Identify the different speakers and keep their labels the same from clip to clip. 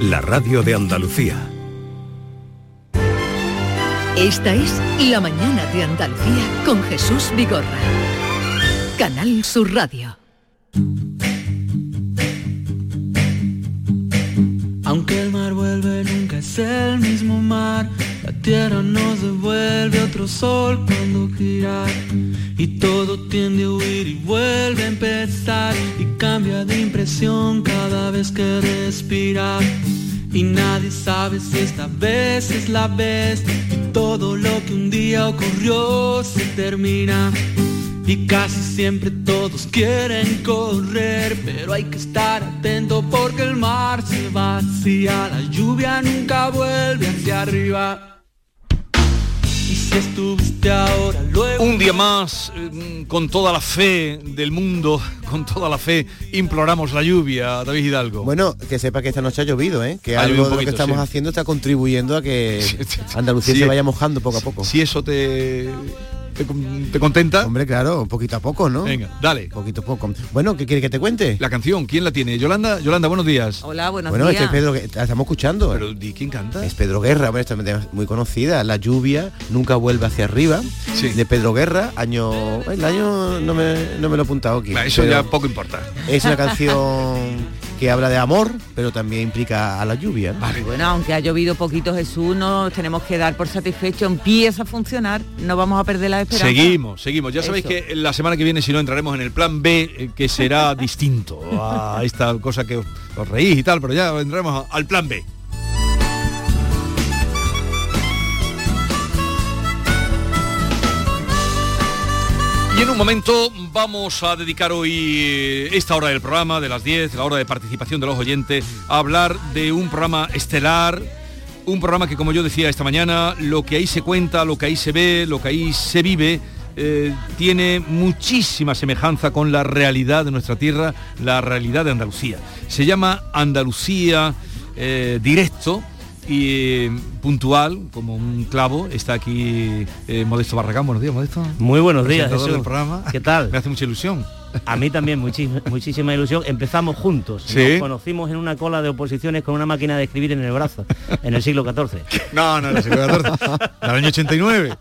Speaker 1: la radio de Andalucía.
Speaker 2: Esta es La mañana de Andalucía con Jesús Vigorra. Canal Sur Radio.
Speaker 3: Aunque el mar vuelve, nunca es el mismo mar. Tierra nos devuelve otro sol cuando gira. Y todo tiende a huir y vuelve a empezar. Y cambia de impresión cada vez que respira. Y nadie sabe si esta vez es la vez. Y todo lo que un día ocurrió se termina. Y casi siempre todos quieren correr, pero hay que estar atento porque el mar se vacía, la lluvia nunca vuelve hacia arriba.
Speaker 4: Un día más, eh, con toda la fe del mundo, con toda la fe, imploramos la lluvia, David Hidalgo.
Speaker 5: Bueno, que sepa que esta noche ha llovido, ¿eh? que
Speaker 4: Ha
Speaker 5: algo de
Speaker 4: un
Speaker 5: lo que
Speaker 4: poquito,
Speaker 5: estamos
Speaker 4: sí.
Speaker 5: haciendo está contribuyendo a que Andalucía
Speaker 4: Sí.
Speaker 5: se vaya mojando poco a poco.
Speaker 4: Si eso te, te, con- te contenta.
Speaker 5: Hombre, claro, poquito a poco, ¿no?
Speaker 4: Venga, dale.
Speaker 5: Poquito a poco. Bueno, ¿qué quiere que te cuente?
Speaker 4: La canción, ¿quién la tiene? Yolanda, Yolanda, buenos días.
Speaker 6: Hola, buenos
Speaker 5: bueno, este
Speaker 6: días.
Speaker 5: es Pedro, la estamos escuchando.
Speaker 4: Pero di quién canta.
Speaker 5: Es Pedro Guerra, bueno, esta es muy conocida. La lluvia nunca vuelve hacia arriba.
Speaker 4: Sí.
Speaker 5: De Pedro Guerra, año. El año no me, no me lo he apuntado aquí.
Speaker 4: Eso ya poco importa.
Speaker 5: Es una canción que habla de amor, pero también implica a la lluvia. ¿no?
Speaker 6: Y Bueno, aunque ha llovido poquito Jesús, no nos tenemos que dar por satisfecho. Empieza a funcionar, no vamos a perder la esperanza.
Speaker 4: Seguimos, seguimos. Ya sabéis que la semana que viene, si no, entraremos en el plan B, eh, que será distinto a esta cosa que os, os reís y tal, pero ya entraremos al plan B. Y en un momento vamos a dedicar hoy eh, esta hora del programa, de las 10, la hora de participación de los oyentes, a hablar de un programa estelar, un programa que como yo decía esta mañana, lo que ahí se cuenta, lo que ahí se ve, lo que ahí se vive, eh, tiene muchísima semejanza con la realidad de nuestra tierra, la realidad de Andalucía. Se llama Andalucía eh, Directo y eh, puntual, como un clavo, está aquí eh, Modesto Barragán. Buenos días, Modesto.
Speaker 7: Muy buenos días, Jesús.
Speaker 4: del programa.
Speaker 7: ¿Qué tal?
Speaker 4: Me hace mucha ilusión.
Speaker 7: A mí también muchísima ilusión. Empezamos juntos.
Speaker 4: Sí.
Speaker 7: Nos conocimos en una cola de oposiciones con una máquina de escribir en el brazo, en el siglo XIV.
Speaker 4: No, no, no, siglo XIV. Del año 89.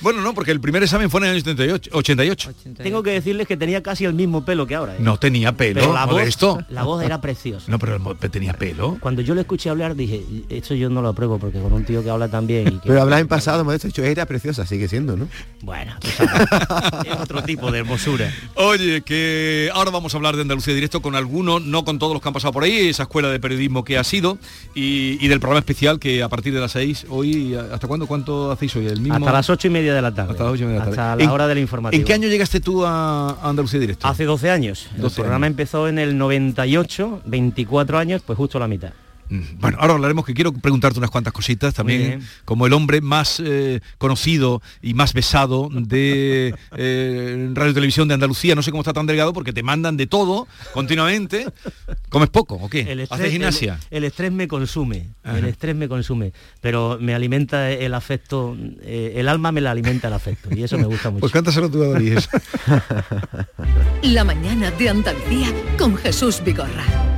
Speaker 4: Bueno, no, porque el primer examen fue en el año 88. 88.
Speaker 7: Tengo que decirles que tenía casi el mismo pelo que ahora. ¿eh?
Speaker 4: No tenía pelo,
Speaker 7: Pero la voz,
Speaker 4: Modesto.
Speaker 7: la voz era preciosa.
Speaker 4: No, pero el tenía pelo.
Speaker 7: Cuando yo le escuché hablar dije, esto yo no lo apruebo porque con un tío que habla tan bien y que...
Speaker 5: Pero hablas en pasado, hemos dicho, era preciosa, sigue siendo, ¿no?
Speaker 7: Bueno, es otro tipo de hermosura.
Speaker 4: Oye, que ahora vamos a hablar de Andalucía Directo con algunos, no con todos los que han pasado por ahí, esa escuela de periodismo que ha sido, y, y del programa especial que a partir de las 6, hoy, ¿hasta cuándo? ¿Cuánto hacéis hoy? ¿El mismo?
Speaker 7: Hasta las ocho y media de la tarde.
Speaker 4: Hasta las ocho y media de la
Speaker 7: Hasta
Speaker 4: tarde.
Speaker 7: la
Speaker 4: ¿En-
Speaker 7: hora del informativo.
Speaker 4: ¿En qué año llegaste tú a, a Andalucía Directo?
Speaker 7: Hace 12 años. El
Speaker 4: 12
Speaker 7: programa
Speaker 4: años.
Speaker 7: empezó en el 98, 24 años, pues justo la mitad.
Speaker 4: Bueno, ahora hablaremos que quiero preguntarte unas cuantas cositas también, como el hombre más eh, conocido y más besado de eh, Radio Televisión de Andalucía. No sé cómo está tan delgado porque te mandan de todo continuamente. ¿Comes poco o qué?
Speaker 7: El
Speaker 4: ¿Haces gimnasia?
Speaker 7: El, el estrés me consume,
Speaker 4: Ajá.
Speaker 7: el estrés me consume, pero me alimenta el afecto, eh, el alma me la alimenta el afecto y eso me gusta mucho.
Speaker 4: Pues cántaselo tú a.
Speaker 2: La mañana de Andalucía con Jesús Vigorra.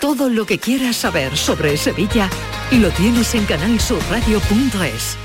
Speaker 2: Todo lo que quieras saber sobre Sevilla lo tienes en canalsurradio.es.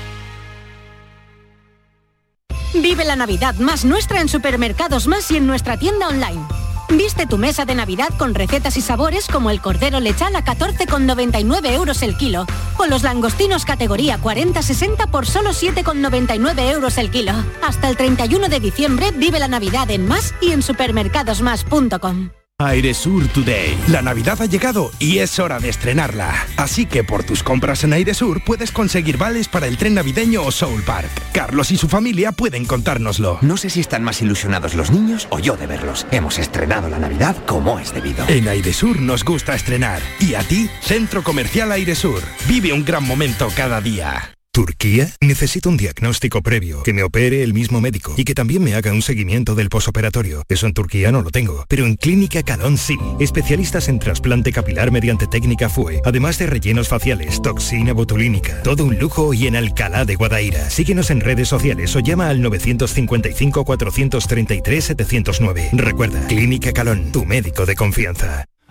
Speaker 8: Vive la Navidad más nuestra en Supermercados Más y en nuestra tienda online. Viste tu mesa de Navidad con recetas y sabores como el cordero lechal a 14,99 euros el kilo o los langostinos categoría 40-60 por solo 7,99 euros el kilo. Hasta el 31 de diciembre vive la Navidad en Más y en supermercadosmás.com.
Speaker 9: Airesur Today. La Navidad ha llegado y es hora de estrenarla. Así que por tus compras en Airesur puedes conseguir vales para el tren navideño o Soul Park. Carlos y su familia pueden contárnoslo.
Speaker 10: No sé si están más ilusionados los niños o yo de verlos. Hemos estrenado la Navidad como es debido.
Speaker 9: En Airesur nos gusta estrenar. ¿Y a ti? Centro Comercial Airesur. Vive un gran momento cada día.
Speaker 11: ¿Turquía? Necesito un diagnóstico previo, que me opere el mismo médico y que también me haga un seguimiento del posoperatorio. Eso en Turquía no lo tengo, pero en Clínica Calón sí. Especialistas en trasplante capilar mediante técnica FUE, además de rellenos faciales, toxina botulínica, todo un lujo y en Alcalá de Guadaira. Síguenos en redes sociales o llama al 955-433-709. Recuerda, Clínica Calón, tu médico de confianza.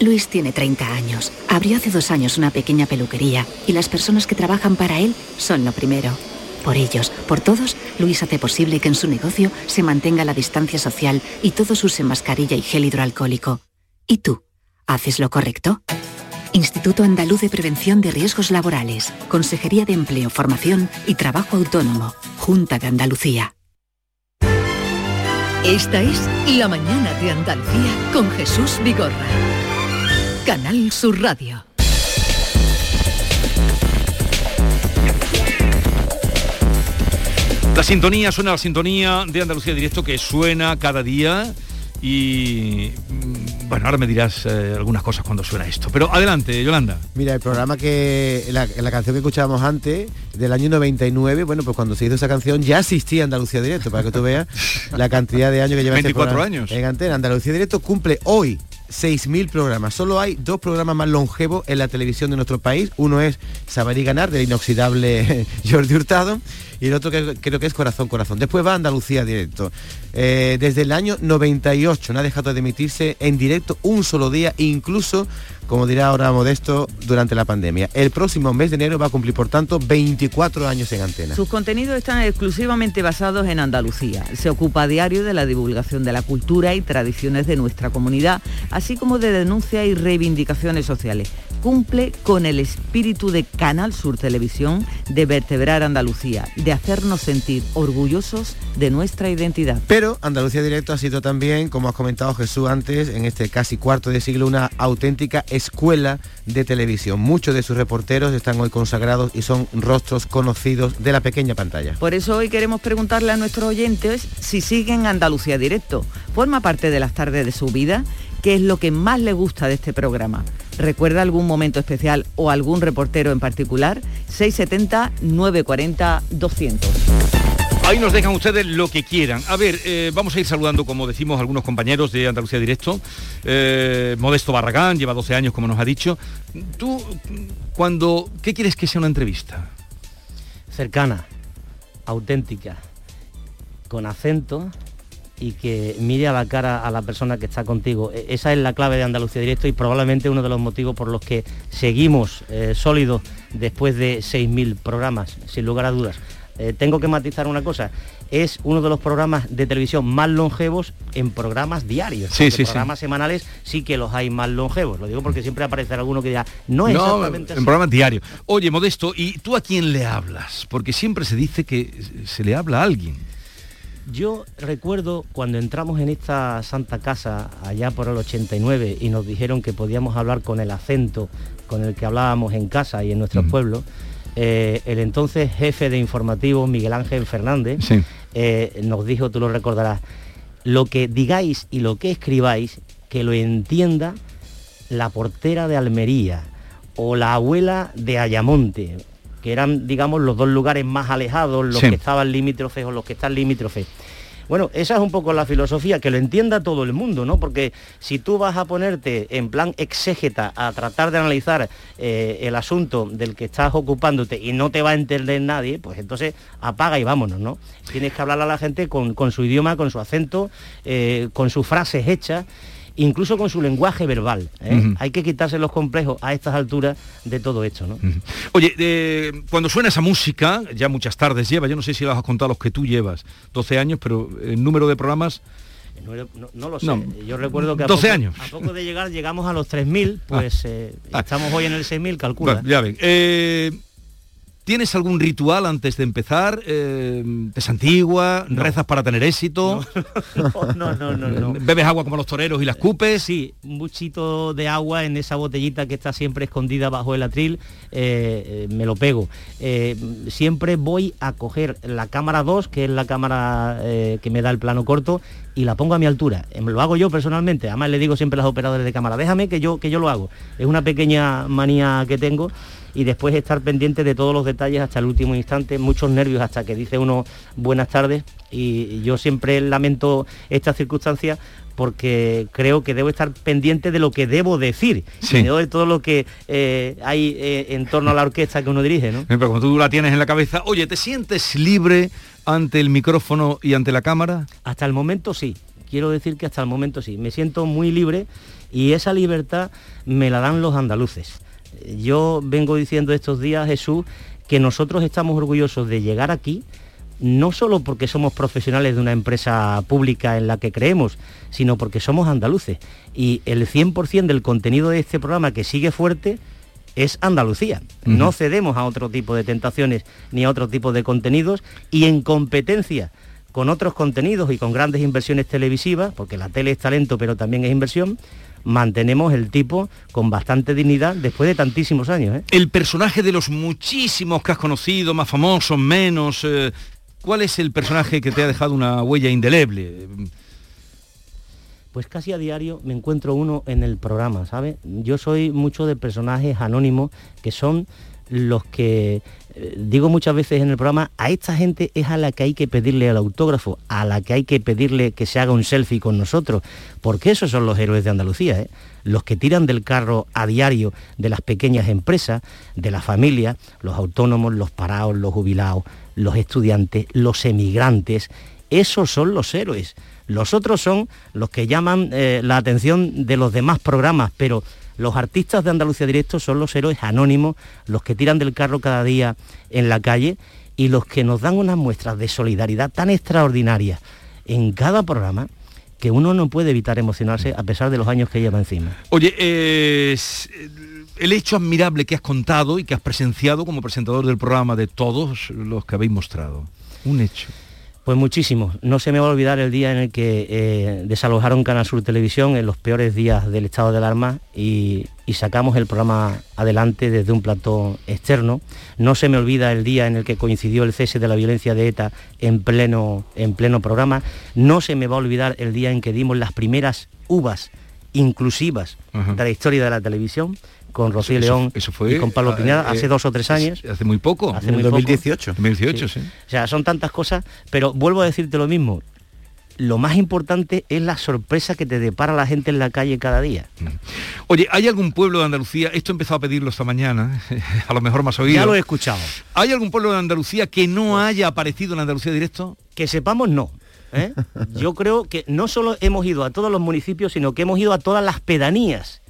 Speaker 12: Luis tiene 30 años. Abrió hace dos años una pequeña peluquería y las personas que trabajan para él son lo primero. Por ellos, por todos, Luis hace posible que en su negocio se mantenga la distancia social y todos usen mascarilla y gel hidroalcohólico. ¿Y tú? ¿Haces lo correcto? Instituto Andaluz de Prevención de Riesgos Laborales, Consejería de Empleo, Formación y Trabajo Autónomo, Junta de Andalucía.
Speaker 2: Esta es La Mañana de Andalucía con Jesús Vigorra. Canal Sur Radio.
Speaker 4: La sintonía, suena la sintonía de Andalucía Directo que suena cada día y mm, bueno, ahora me dirás eh, algunas cosas cuando suena esto. Pero adelante, Yolanda.
Speaker 5: Mira, el programa que, la, la canción que escuchábamos antes, del año 99, bueno, pues cuando se hizo esa canción ya existía Andalucía Directo, para que tú veas la cantidad de años que lleva
Speaker 4: 24
Speaker 5: este
Speaker 4: años.
Speaker 5: En antena, Andalucía Directo cumple hoy 6.000 programas. Solo hay dos programas más longevos en la televisión de nuestro país. Uno es Saber y Ganar, del inoxidable Jordi Hurtado, y el otro que creo que es Corazón Corazón. Después va Andalucía Directo. Eh, desde el año 98 no ha dejado de emitirse en directo un solo día, incluso, como dirá ahora Modesto, durante la pandemia. El próximo mes de enero va a cumplir, por tanto, 24 años en antena.
Speaker 6: Sus contenidos están exclusivamente basados en Andalucía. Se ocupa a diario de la divulgación de la cultura y tradiciones de nuestra comunidad, así como de denuncia y reivindicaciones sociales. Cumple con el espíritu de Canal Sur Televisión de vertebrar Andalucía, de hacernos sentir orgullosos de nuestra identidad.
Speaker 5: Pero Andalucía Directo ha sido también, como has comentado Jesús antes, en este casi cuarto de siglo, una auténtica escuela de televisión. Muchos de sus reporteros están hoy consagrados y son rostros conocidos de la pequeña pantalla.
Speaker 6: Por eso hoy queremos preguntarle a nuestros oyentes si siguen Andalucía Directo. ¿Forma parte de las tardes de su vida? ¿Qué es lo que más le gusta de este programa? ¿Recuerda algún momento especial o algún reportero en particular? 670-940-200.
Speaker 4: Ahí nos dejan ustedes lo que quieran. A ver, eh, vamos a ir saludando, como decimos, algunos compañeros de Andalucía Directo. Eh, Modesto Barragán, lleva 12 años, como nos ha dicho. Tú, cuando, ¿qué quieres que sea una entrevista?
Speaker 7: Cercana, auténtica, con acento y que mire a la cara a la persona que está contigo. E- Esa es la clave de Andalucía Directo y probablemente uno de los motivos por los que seguimos eh, sólidos después de 6.000 programas, sin lugar a dudas. Eh, tengo que matizar una cosa, es uno de los programas de televisión más longevos en programas diarios.
Speaker 4: Sí, sí, sí.
Speaker 7: programas semanales sí que los hay más longevos. Lo digo porque siempre aparece alguno que diga, no, es exactamente
Speaker 4: en
Speaker 7: así".
Speaker 4: programas diarios. Oye, Modesto, ¿y tú a quién le hablas? Porque siempre se dice que se le habla a alguien.
Speaker 7: Yo recuerdo cuando entramos en esta santa casa allá por el 89 y nos dijeron que podíamos hablar con el acento con el que hablábamos en casa y en nuestros pueblos, eh, el entonces jefe de informativo Miguel Ángel Fernández eh, nos dijo, tú lo recordarás, lo que digáis y lo que escribáis, que lo entienda la portera de Almería o la abuela de Ayamonte, que eran, digamos, los dos lugares más alejados, los
Speaker 4: Sí.
Speaker 7: que estaban limítrofes o los que están limítrofes. Bueno, esa es un poco la filosofía, que lo entienda todo el mundo, ¿no? Porque si tú vas a ponerte en plan exégeta a tratar de analizar eh, el asunto del que estás ocupándote y no te va a entender nadie, pues entonces apaga y vámonos, ¿no? Tienes que hablar a la gente con, su idioma, con su acento, eh, con sus frases hechas incluso con su lenguaje verbal. ¿eh? Hay que quitarse los complejos a estas alturas de todo esto. ¿no?
Speaker 4: Oye, cuando suena esa música, ya muchas tardes lleva, yo no sé si las has contado los que tú llevas, 12 años, pero el número de programas...
Speaker 7: No, lo sé. Yo recuerdo que
Speaker 4: a 12 años.
Speaker 7: a poco de llegar llegamos a los 3.000, pues ah. Eh, ah. estamos hoy en el 6.000, calcula.
Speaker 4: ya ven. Eh, ¿Tienes algún ritual antes de empezar? Eh, ¿Te santigua? ¿Rezas para tener éxito?
Speaker 7: No, no, no, no,
Speaker 4: ¿Bebes agua como los toreros y las cupes?
Speaker 7: Sí, un buchito de agua en esa botellita que está siempre escondida bajo el atril, eh, eh, me lo pego. siempre voy a coger la cámara 2, que es la cámara que me da el plano corto, y la pongo a mi altura. Lo hago yo personalmente. Además le digo siempre a los operadores de cámara, déjame que yo, que yo lo hago. Es una pequeña manía que tengo y después estar pendiente de todos los detalles hasta el último instante, muchos nervios hasta que dice uno buenas tardes y yo siempre lamento estas circunstancias porque creo que debo estar pendiente de lo que debo decir y de todo lo que eh, hay eh, en torno a la orquesta que uno dirige. ¿no?
Speaker 4: Pero como tú la tienes en la cabeza, oye, ¿te sientes libre ante el micrófono y ante la cámara?
Speaker 7: Hasta el momento sí. Quiero decir que hasta el momento sí. Me siento muy libre y esa libertad me la dan los andaluces. Yo vengo diciendo estos días, Jesús, que nosotros estamos orgullosos de llegar aquí, no solo porque somos profesionales de una empresa pública en la que creemos, sino porque somos andaluces. Y el 100% del contenido de este programa que sigue fuerte es Andalucía. No cedemos a otro tipo de tentaciones ni a otro tipo de contenidos y en competencia con otros contenidos y con grandes inversiones televisivas, porque la tele es talento pero también es inversión, mantenemos el tipo con bastante dignidad después de tantísimos años. ¿eh?
Speaker 4: El personaje de los muchísimos que has conocido, más famosos, menos, eh, ¿cuál es el personaje que te ha dejado una huella indeleble?
Speaker 7: Pues casi a diario me encuentro uno en el programa, ¿sabes? Yo soy mucho de personajes anónimos que son los que digo muchas veces en el programa, a esta gente es a la que hay que pedirle el autógrafo, a la que hay que pedirle que se haga un selfie con nosotros, porque esos son los héroes de Andalucía, ¿eh? los que tiran del carro a diario de las pequeñas empresas, de la familia, los autónomos, los parados, los jubilados, los estudiantes, los emigrantes, esos son los héroes. Los otros son los que llaman eh, la atención de los demás programas, pero los artistas de Andalucía Directo son los héroes anónimos, los que tiran del carro cada día en la calle y los que nos dan unas muestras de solidaridad tan extraordinarias en cada programa que uno no puede evitar emocionarse a pesar de los años que lleva encima.
Speaker 4: Oye, el hecho admirable que has contado y que has presenciado como presentador del programa de todos los que habéis mostrado. Un hecho.
Speaker 7: Pues muchísimo. No se me va a olvidar el día en el que eh, desalojaron Canal Sur Televisión en los peores días del estado de alarma y, sacamos el programa adelante desde un platón externo. No se me olvida el día en el que coincidió el cese de la violencia de ETA en pleno, en pleno programa. No se me va a olvidar el día en que dimos las primeras uvas inclusivas de la historia de la televisión con Rocío León y con Pablo Pineda hace dos o tres años.
Speaker 4: Hace muy poco.
Speaker 5: Hace en 2018.
Speaker 4: 2018, sí.
Speaker 7: O sea, son tantas cosas, pero vuelvo a decirte lo mismo. Lo más importante es la sorpresa que te depara la gente en la calle cada día. Mm.
Speaker 4: Oye, ¿hay algún pueblo de Andalucía? Esto he empezado a pedirlo esta mañana, a lo mejor más oído.
Speaker 7: Ya lo he escuchado.
Speaker 4: ¿Hay algún pueblo de Andalucía que no haya aparecido en Andalucía Directo?
Speaker 7: Que sepamos, no. ¿eh? Yo creo que no solo hemos ido a todos los municipios, sino que hemos ido a todas las pedanías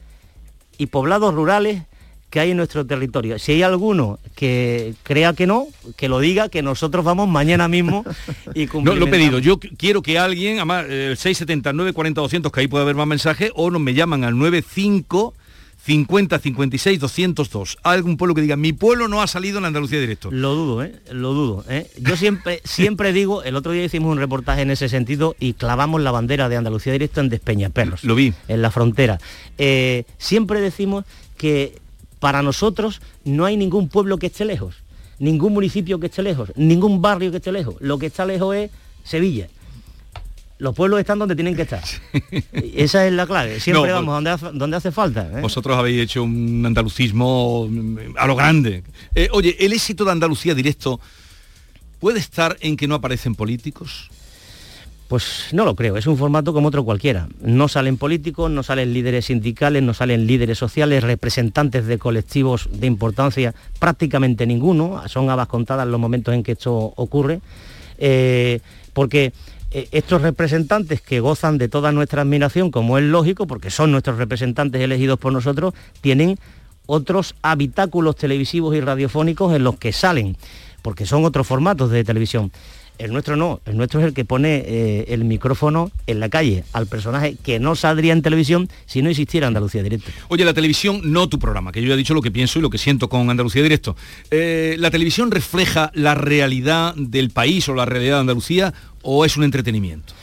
Speaker 7: y poblados rurales que hay en nuestro territorio. Si hay alguno que crea que no, que lo diga, que nosotros vamos mañana mismo y
Speaker 4: No, lo he pedido. Yo quiero que alguien, además, el 679 40 200, que ahí puede haber más mensajes, o nos me llaman al 95 50 56 202. Algún pueblo que diga, mi pueblo no ha salido en Andalucía directo.
Speaker 7: Lo dudo, ¿eh? Lo dudo. ¿eh? Yo siempre, siempre digo, el otro día hicimos un reportaje en ese sentido y clavamos la bandera de Andalucía directo en Despeñaperros.
Speaker 4: Lo vi.
Speaker 7: En la frontera. Eh, siempre decimos que para nosotros no hay ningún pueblo que esté lejos, ningún municipio que esté lejos, ningún barrio que esté lejos. Lo que está lejos es Sevilla los pueblos están donde tienen que estar. Esa es la clave. Siempre vamos donde, hace, donde hace falta.
Speaker 4: ¿eh? Vosotros habéis hecho un andalucismo mm, a lo grande. Eh, oye, ¿el éxito de Andalucía directo puede estar en que no aparecen políticos?
Speaker 7: Pues no lo creo, es un formato como otro cualquiera. No salen políticos, no salen líderes sindicales, no salen líderes sociales, representantes de colectivos de importancia, prácticamente ninguno, son habas contadas los momentos en que esto ocurre, eh, porque estos representantes que gozan de toda nuestra admiración, como es lógico, porque son nuestros representantes elegidos por nosotros, tienen otros habitáculos televisivos y radiofónicos en los que salen, porque son otros formatos de televisión. El nuestro no, el nuestro es el que pone eh, el micrófono en la calle al personaje que no saldría en televisión si no existiera Andalucía Directo.
Speaker 4: Oye, la televisión, no tu programa, que yo ya he dicho lo que pienso y lo que siento con Andalucía Directo. Eh, ¿La televisión refleja la realidad del país o la realidad de Andalucía o es un entretenimiento?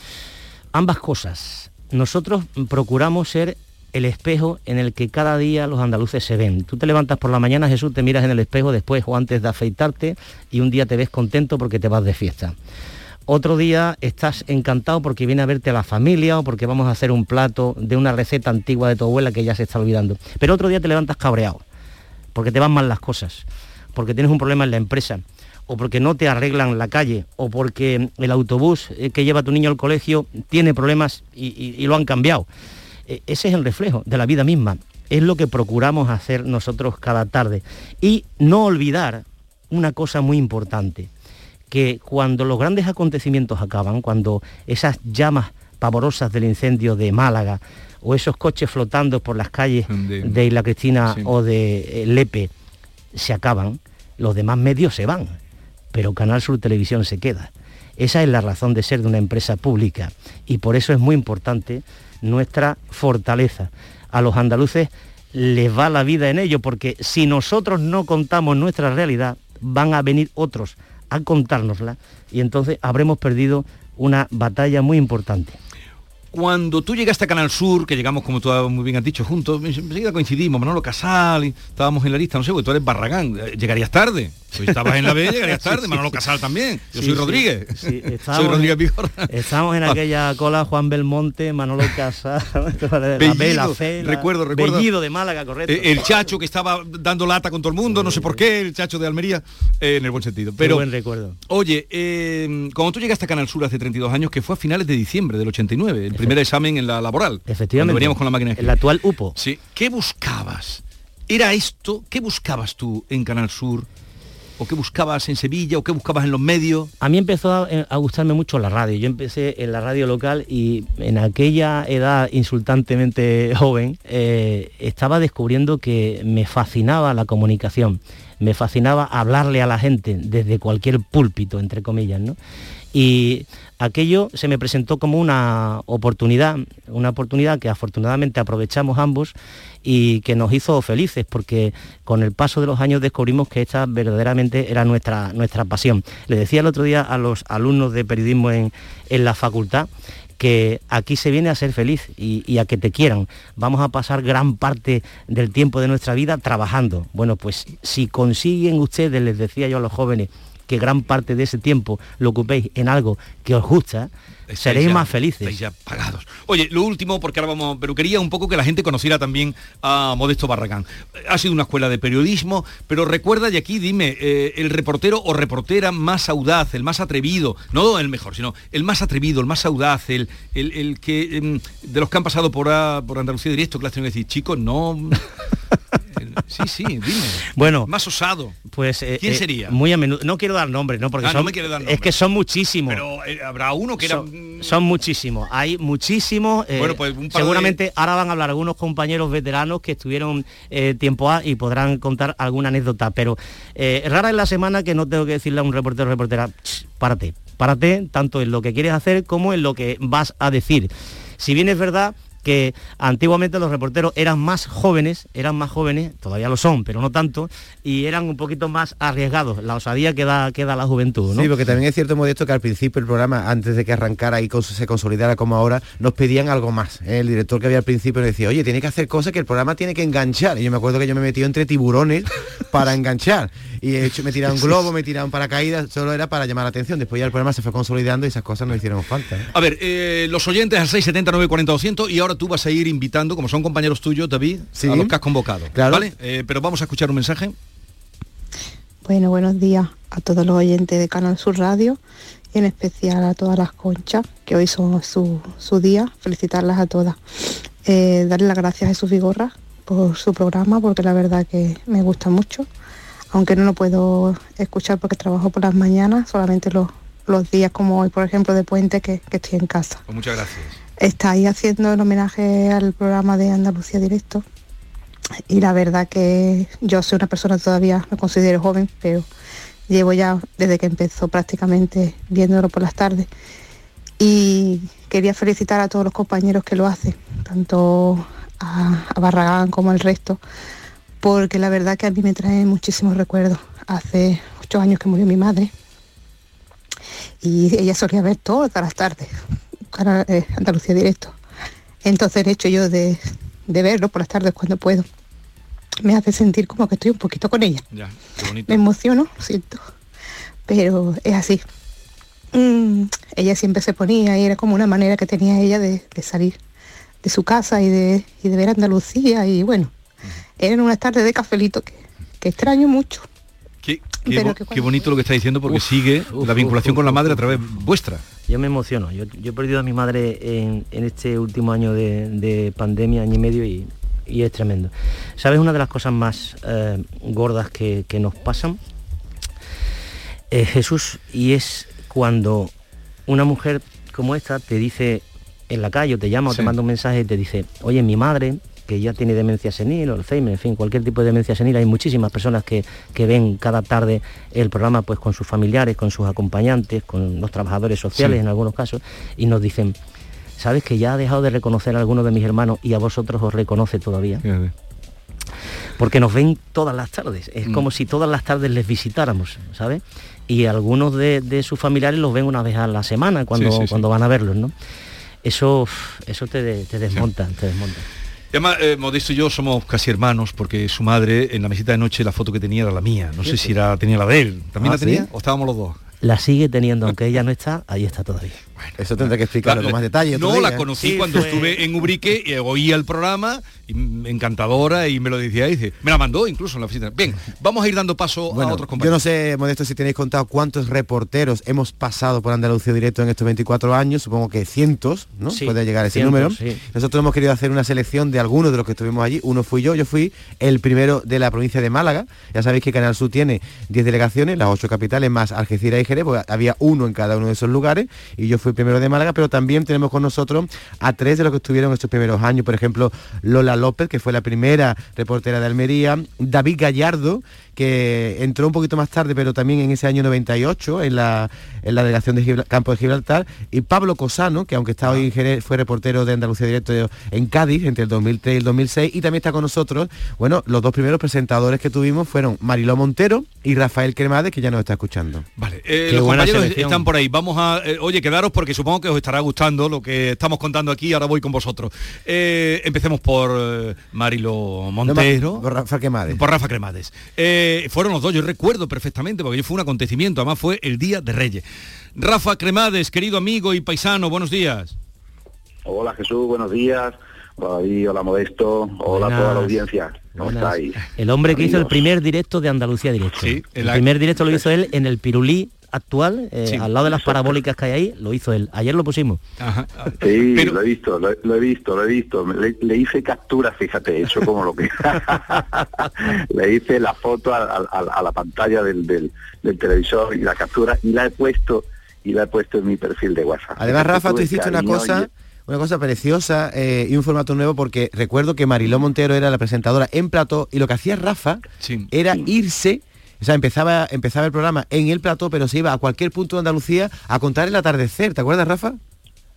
Speaker 7: Ambas cosas. Nosotros procuramos ser el espejo en el que cada día los andaluces se ven. Tú te levantas por la mañana, Jesús, te miras en el espejo después o antes de afeitarte y un día te ves contento porque te vas de fiesta. Otro día estás encantado porque viene a verte a la familia o porque vamos a hacer un plato de una receta antigua de tu abuela que ya se está olvidando. Pero otro día te levantas cabreado porque te van mal las cosas, porque tienes un problema en la empresa, o porque no te arreglan la calle, o porque el autobús eh, que lleva tu niño al colegio tiene problemas y, y lo han cambiado. E, ese es el reflejo de la vida misma. Es lo que procuramos hacer nosotros cada tarde. Y no olvidar una cosa muy importante, que cuando los grandes acontecimientos acaban, cuando esas llamas pavorosas del incendio de Málaga o esos coches flotando por las calles de, Isla Cristina o de eh, Lepe se acaban, los demás medios se van, pero Canal Sur Televisión se queda. Esa es la razón de ser de una empresa pública y por eso es muy importante nuestra fortaleza. A los andaluces les va la vida en ello, porque si nosotros no contamos nuestra realidad, van a venir otros a contárnosla y entonces habremos perdido una batalla muy importante.
Speaker 4: Cuando tú llegaste a Canal Sur, que llegamos, como tú muy bien has dicho, juntos, enseguida coincidimos, Manolo Casal, y estábamos en la lista, no sé, porque tú eres Barragán, eh, llegarías tarde. Pues estabas en la B, llegarías tarde, Manolo Casal también. Yo soy Rodríguez.
Speaker 7: soy Rodríguez. Estamos en ah. aquella cola Juan Belmonte, Manolo Casal, la B, la Fe,
Speaker 4: recuerdo, recuerdo.
Speaker 7: Bellido de Málaga, correcto.
Speaker 4: Eh, el Chacho que estaba dando lata con todo el mundo, no sé por qué, el Chacho de Almería, eh, en el buen sentido. Pero,
Speaker 7: buen recuerdo.
Speaker 4: Oye, eh, cuando tú llegaste a Canal Sur hace 32 años, que fue a finales de diciembre del 89, el primer examen en la laboral.
Speaker 7: Efectivamente.
Speaker 4: veníamos con la máquina.
Speaker 7: El actual UPO.
Speaker 4: Sí. ¿Qué buscabas? ¿Era esto? ¿Qué buscabas tú en Canal Sur? o qué buscabas en Sevilla o qué buscabas en los medios?
Speaker 7: A mí empezó a, gustarme mucho la radio. Yo empecé en la radio local y en aquella edad insultantemente joven eh, estaba descubriendo que me fascinaba la comunicación, me fascinaba hablarle a la gente desde cualquier púlpito, entre comillas, ¿no? Y aquello se me presentó como una oportunidad, una oportunidad que afortunadamente aprovechamos ambos y que nos hizo felices porque con el paso de los años descubrimos que esta verdaderamente era nuestra, nuestra pasión. Le decía el otro día a los alumnos de periodismo en, la facultad que aquí se viene a ser feliz y, y, a que te quieran. Vamos a pasar gran parte del tiempo de nuestra vida trabajando. Bueno, pues si consiguen ustedes, les decía yo a los jóvenes, que gran parte de ese tiempo lo ocupéis en algo que os gusta, seréis más felices.
Speaker 4: ya pagados. Oye, lo último, porque ahora vamos, pero quería un poco que la gente conociera también a Modesto Barragán. Ha sido una escuela de periodismo, pero recuerda, y aquí dime, eh, el reportero o reportera más audaz, el más atrevido, no el mejor, sino el más atrevido, el más audaz, el, el, que em, de los que han pasado por, por Andalucía Directo, que le hacen decir, chicos, no... Sí, sí, dime.
Speaker 7: Bueno,
Speaker 4: más osado.
Speaker 7: Pues eh,
Speaker 4: ¿quién
Speaker 7: eh,
Speaker 4: sería?
Speaker 7: Muy a menudo, no quiero dar nombres, ¿no? Porque
Speaker 4: ah,
Speaker 7: son,
Speaker 4: no me quiere dar
Speaker 7: es que son muchísimos.
Speaker 4: Pero eh, habrá uno que era
Speaker 7: son, muchísimos. Hay muchísimos.
Speaker 4: bueno, pues
Speaker 7: seguramente ahora van a hablar algunos compañeros veteranos que estuvieron tiempo A y podrán contar alguna anécdota, pero rara es la semana que no tengo que decirle a un reportero reportera, párate, párate tanto en lo que quieres hacer como en lo que vas a decir. Si bien es verdad que antiguamente los reporteros eran más jóvenes, eran más jóvenes, todavía lo son, pero no tanto, y eran un poquito más arriesgados, la osadía que da, que la juventud. ¿no?
Speaker 5: Sí, porque también es cierto, Modesto, que al principio el programa, antes de que arrancara y se consolidara como ahora, nos pedían algo más. ¿eh? El director que había al principio nos decía, oye, tiene que hacer cosas que el programa tiene que enganchar. Y yo me acuerdo que yo me metí entre tiburones para enganchar. Y he hecho, me tiraba un globo, me tiraba un paracaídas, solo era para llamar la atención. Después ya el programa se fue consolidando y esas cosas nos hicieron falta. ¿eh?
Speaker 4: A ver, eh, los oyentes al 670 940 200 y ahora tú vas a ir invitando, como son compañeros tuyos, David, a los que has convocado.
Speaker 5: Claro.
Speaker 4: ¿vale? Eh, pero vamos a escuchar un mensaje.
Speaker 13: Bueno, buenos días a todos los oyentes de Canal Sur Radio y en especial a todas las conchas, que hoy son su, su día, felicitarlas a todas. Eh, darle las gracias a Jesús Vigorra por su programa, porque la verdad que me gusta mucho, aunque no lo puedo escuchar porque trabajo por las mañanas, solamente los, los días como hoy, por ejemplo, de puente que, que estoy en casa.
Speaker 4: Pues muchas gracias.
Speaker 13: Está ahí haciendo el homenaje al programa de Andalucía Directo. Y la verdad que yo soy una persona todavía, me considero joven, pero llevo ya desde que empezó prácticamente viéndolo por las tardes. Y quería felicitar a todos los compañeros que lo hacen, tanto a, a Barragán como al resto, porque la verdad que a mí me trae muchísimos recuerdos. Hace ocho años que murió mi madre y ella solía ver todas las tardes, Cara- eh, Andalucía Directo. Entonces el hecho yo de, de verlo por las tardes cuando puedo me hace sentir como que estoy un poquito con ella.
Speaker 4: Ya, qué bonito.
Speaker 13: Me emociono, lo siento, pero es así. Mm, ella siempre se ponía y era como una manera que tenía ella de, de salir de su casa y de, y de ver Andalucía y bueno, eran unas tardes de cafelito que, que extraño mucho.
Speaker 4: Qué, qué
Speaker 13: Pero
Speaker 4: bo-
Speaker 13: que
Speaker 4: qué bonito lo que está diciendo porque sigue la vinculación con la madre a través vuestra.
Speaker 7: Yo me emociono. Yo, yo he perdido a mi madre en, en este último año de, de pandemia, año y medio, y, y es tremendo. ¿Sabes una de las cosas más eh, gordas que, que nos pasan? Eh, Jesús, y es cuando una mujer como esta te dice en la calle o te llama o te manda un mensaje y te dice, oye, mi madre, que ya tiene demencia senil o Alzheimer, en fin, cualquier tipo de demencia senil, hay muchísimas personas que, que ven cada tarde el programa pues con sus familiares, con sus acompañantes, con los trabajadores sociales
Speaker 4: Sí.
Speaker 7: en algunos casos, y nos dicen, ¿sabes que ya ha dejado de reconocer a algunos de mis hermanos y a vosotros os reconoce todavía? porque nos ven todas las tardes. Es
Speaker 4: Mm.
Speaker 7: como si todas las tardes les visitáramos, ¿sabes? Y algunos de, de sus familiares los ven una vez a la semana cuando,
Speaker 4: Sí, sí, sí.
Speaker 7: cuando van a verlos, ¿no? Eso, eso te, te desmonta, te desmonta.
Speaker 4: Además, eh, Modesto y yo somos casi hermanos porque su madre en la mesita de noche la foto que tenía era la mía. No sé si era, tenía la de él. ¿También
Speaker 7: Ah,
Speaker 4: la tenía
Speaker 7: ¿sí?
Speaker 4: o estábamos los dos?
Speaker 7: La sigue teniendo, aunque ella no está, ahí está todavía.
Speaker 5: Eso tendrá que explicarlo
Speaker 4: La-
Speaker 5: con más detalle.
Speaker 4: No,
Speaker 5: día,
Speaker 4: la conocí
Speaker 5: Sí,
Speaker 4: cuando
Speaker 5: fue-
Speaker 4: estuve en Ubrique y oía el programa, y, mm, encantadora, y me lo decía, y dice, me la mandó incluso en la oficina. Bien, vamos a ir dando paso a otros
Speaker 5: yo
Speaker 4: compañeros.
Speaker 5: no sé, Modesto, si tenéis contado cuántos reporteros hemos pasado por Andalucía Directo en estos 24 años, supongo que cientos, ¿no?
Speaker 7: Sí,
Speaker 5: Puede llegar a ese
Speaker 7: cientos,
Speaker 5: número.
Speaker 7: sí.
Speaker 5: Nosotros hemos querido hacer una selección de algunos de los que estuvimos allí. Uno fui yo, yo fui el primero de la provincia de Málaga. Ya sabéis que Canal Sur tiene 10 delegaciones, las 8 capitales más Algeciras y Jerez, porque había uno en cada uno de esos lugares, y yo fui primero de Málaga, pero también tenemos con nosotros a tres de los que estuvieron estos primeros años, por ejemplo, Lola López, que fue la primera reportera de Almería, David Gallardo, que entró un poquito más tarde, pero también en ese año 98, en la, en la delegación de Campo de Gibraltar, y Pablo Cosano, que aunque está hoy en Jerez, fue reportero de Andalucía Directo en Cádiz entre el 2003 y el 2006, y también está con nosotros, bueno, los dos primeros presentadores que tuvimos fueron Mariló Montero y Rafael Cremades, que ya nos está escuchando.
Speaker 4: Vale, eh, los compañeros
Speaker 7: selección.
Speaker 4: están por ahí. Vamos a, eh, oye, quedaros porque supongo que os estará gustando lo que estamos contando aquí. Ahora voy con vosotros. Eh, empecemos por eh, Marilo Montero.
Speaker 5: Por Rafael Cremades.
Speaker 4: Por Rafa Cremades. Eh, fueron los dos, yo recuerdo perfectamente, porque fue un acontecimiento, además fue el Día de Reyes. Rafa Cremades, querido amigo y paisano, buenos días.
Speaker 14: Hola Jesús, buenos días. Hola Modesto, hola a toda la audiencia. ¿Cómo
Speaker 7: Buenas.
Speaker 14: estáis?
Speaker 7: El hombre que hizo el primer directo de Andalucía Directo.
Speaker 4: Sí,
Speaker 7: el
Speaker 4: en la-
Speaker 7: primer directo lo hizo él en el Pirulí actual, eh,
Speaker 4: Sí.
Speaker 7: al lado de las parabólicas que hay ahí, lo hizo él. Ayer lo pusimos.
Speaker 4: Ajá.
Speaker 14: Sí,
Speaker 4: Pero-
Speaker 14: lo he visto, lo, lo he visto, lo he visto. Le, le hice captura, fíjate, eso como lo que... le hice la foto a, a- a- a la pantalla del, del- del televisor y la captura y la he puesto y la he puesto en mi perfil de WhatsApp.
Speaker 5: Además, Rafa, tú hiciste una cosa, una cosa preciosa eh, y un formato nuevo porque recuerdo que Mariló Montero era la presentadora en plató y lo que hacía Rafa
Speaker 4: Sí.
Speaker 5: era irse, o sea, empezaba, empezaba el programa en el plató, pero se iba a cualquier punto de Andalucía a contar el atardecer. ¿Te acuerdas, Rafa?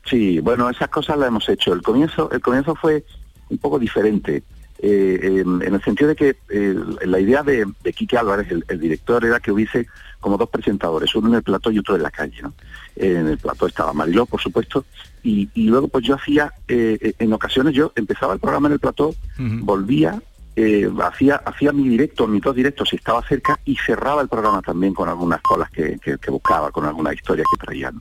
Speaker 14: Sí, bueno, esas cosas las hemos hecho. El comienzo, el comienzo fue un poco diferente, eh, eh, en el sentido de que eh, la idea de, de Quique Álvarez, el, el director, era que hubiese como dos presentadores, uno en el plató y otro en la calle. ¿no? En el plató estaba Mariló, por supuesto, y, y luego pues yo hacía, en ocasiones yo empezaba el programa en el plató, volvía, eh, hacía, hacía mi directo, mis dos directos si estaba cerca y cerraba el programa también con algunas colas que, que- que buscaba, con alguna historia que traían.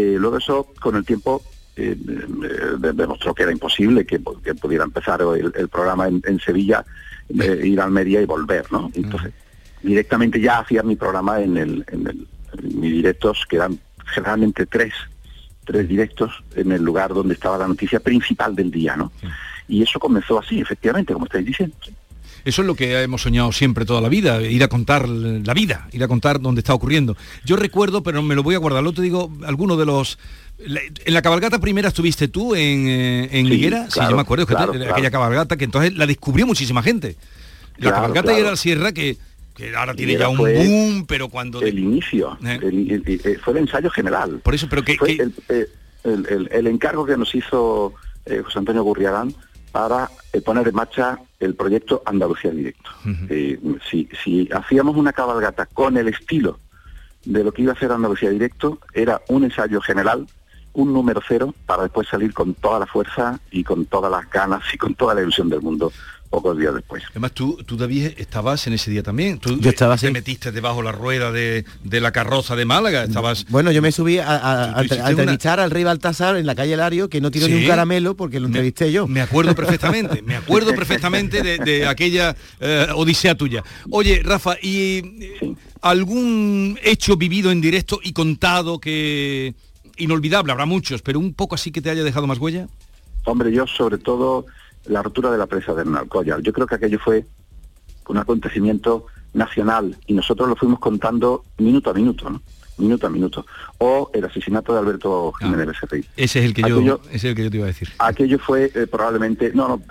Speaker 14: Eh, luego eso, con el tiempo, eh, de- demostró que era imposible que, que pudiera empezar el, el programa en, en Sevilla, ir a Almería y volver, ¿no? Entonces, directamente ya hacía mi programa en el, en el- en mis directos, que eran generalmente tres, tres directos en el lugar donde estaba la noticia principal del día, ¿no? Y eso comenzó así, efectivamente, como estáis diciendo.
Speaker 4: Eso es lo que hemos soñado siempre toda la vida, ir a contar la vida, ir a contar dónde está ocurriendo. Yo recuerdo, pero me lo voy a guardar, lo te digo, alguno de los... En la cabalgata primera estuviste tú en, eh, en
Speaker 14: Sí,
Speaker 4: Higuera, sí,
Speaker 14: claro,
Speaker 4: yo me acuerdo que
Speaker 14: claro,
Speaker 4: aquella cabalgata que entonces la descubrió muchísima gente. La cabalgata de la Sierra que, que ahora tiene ya un boom, pero cuando...
Speaker 14: El inicio, el- el- el- fue el ensayo general.
Speaker 4: Por eso, pero que...
Speaker 14: Fue El, eh, el- el encargo que nos hizo eh, José Antonio Gurriarán para eh, poner en marcha el proyecto Andalucía Directo. Eh, si, si hacíamos una cabalgata con el estilo de lo que iba a ser Andalucía Directo, era un ensayo general, un número cero, para después salir con toda la fuerza y con todas las ganas y con toda la ilusión del mundo pocos días después.
Speaker 4: Además, tú, tú David, estabas en ese día también. Tú
Speaker 5: Yo estaba
Speaker 4: te metiste debajo la rueda de, de la carroza de Málaga. Estabas...
Speaker 5: Bueno, yo me subí a, a- a- a entrevistar al rey Baltasar en la calle Lario, que no tiró ni un caramelo porque lo entrevisté yo.
Speaker 4: Me acuerdo perfectamente, me acuerdo perfectamente de, de aquella eh, odisea tuya. Oye, Rafa, ¿y eh, algún hecho vivido en directo y contado que inolvidable? Habrá muchos, pero un poco así que te haya dejado más huella.
Speaker 14: Hombre, yo sobre todo la rotura de la presa de Alcoyar. Yo creo que aquello fue un acontecimiento nacional y nosotros lo fuimos contando minuto a minuto, ¿no? Minuto a minuto. O el asesinato de Alberto Jiménez Becerril.
Speaker 4: Ese es el que yo, ese es el que yo te iba a decir.
Speaker 14: Aquello fue eh, probablemente, no, no,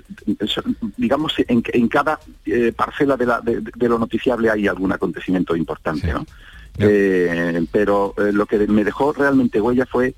Speaker 14: digamos, en, en cada eh, parcela de, la- de- de lo noticiable hay algún acontecimiento importante, ¿no? Eh, pero eh, lo que me dejó realmente huella fue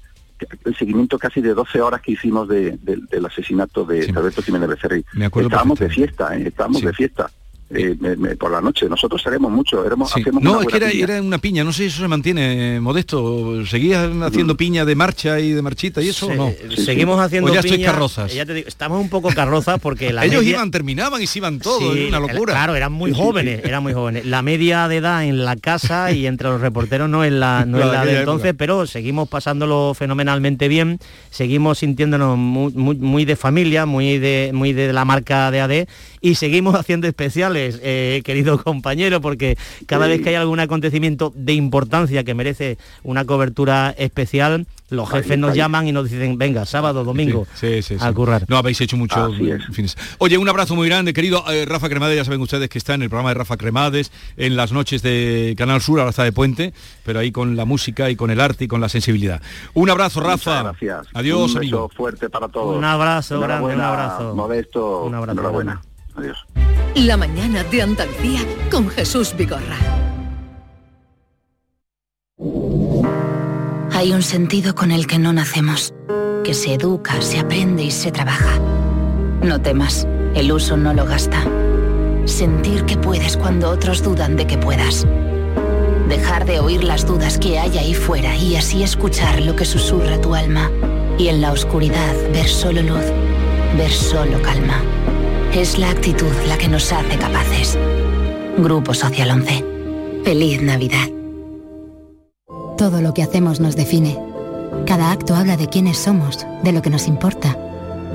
Speaker 14: el seguimiento casi de 12 horas que hicimos de- de- del asesinato de Alberto Jiménez Becerril.
Speaker 4: Me acuerdo
Speaker 14: Estábamos de fiesta, ¿eh? estábamos de fiesta. Eh, me- me- por la noche, nosotros salimos mucho, éramos,
Speaker 4: Sí.
Speaker 14: hacemos
Speaker 4: No,
Speaker 14: una
Speaker 4: es que era,
Speaker 14: piña.
Speaker 4: era una piña, no sé si eso se mantiene, Modesto. ¿Seguías haciendo piña de marcha y de marchita y eso o no?
Speaker 7: Seguimos haciendo
Speaker 4: O ya estoy carrozas.
Speaker 7: ya te digo, estamos un poco carrozas porque la
Speaker 4: Ellos
Speaker 7: media-
Speaker 4: iban, terminaban y se iban todos,
Speaker 7: Sí,
Speaker 4: era una locura.
Speaker 7: Claro, eran muy jóvenes, eran muy jóvenes. La media de edad en la casa y entre los reporteros no es la, no es
Speaker 4: de
Speaker 7: la de entonces,
Speaker 4: época.
Speaker 7: pero seguimos pasándolo fenomenalmente bien, seguimos sintiéndonos muy, muy- muy de familia, muy de, muy de la marca de AD y seguimos haciendo especiales, eh, querido compañero, porque cada vez que hay algún acontecimiento de importancia que merece una cobertura especial, los
Speaker 4: Ahí,
Speaker 7: jefes nos
Speaker 4: ahí.
Speaker 7: llaman y nos dicen, venga, sábado, domingo,
Speaker 4: Sí, sí, sí.
Speaker 7: a currar.
Speaker 4: No, habéis hecho mucho fines. Oye, un abrazo muy grande, querido eh, Rafa Cremades, ya saben ustedes que está en el programa de Rafa Cremades, en las noches de Canal Sur, ahora está de puente, pero ahí con la música y con el arte y con la sensibilidad. Un abrazo, Rafa.
Speaker 14: Muchas gracias.
Speaker 4: Adiós,
Speaker 14: un beso
Speaker 4: amigo.
Speaker 14: fuerte para todos.
Speaker 7: Un abrazo grande, un abrazo.
Speaker 14: Modesto,
Speaker 7: Un abrazo
Speaker 14: enhorabuena. Adiós.
Speaker 2: La mañana de Andalucía con Jesús Vigorra.
Speaker 12: Hay un sentido con el que no nacemos, que se educa, se aprende y se trabaja. No temas, el uso no lo gasta. Sentir que puedes cuando otros dudan de que puedas. Dejar de oír las dudas que hay ahí fuera y así escuchar lo que susurra tu alma. Y en la oscuridad ver solo luz, ver solo calma. Es la actitud la que nos hace capaces. Grupo Social 11. Feliz Navidad.
Speaker 15: Todo lo que hacemos nos define. Cada acto habla de quiénes somos, de lo que nos importa.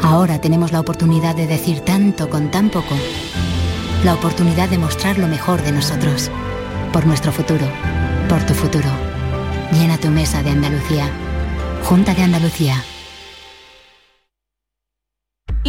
Speaker 15: Ahora tenemos la oportunidad de decir tanto con tan poco. La oportunidad de mostrar lo mejor de nosotros. Por nuestro futuro. Por tu futuro. Llena tu mesa de Andalucía. Junta de Andalucía.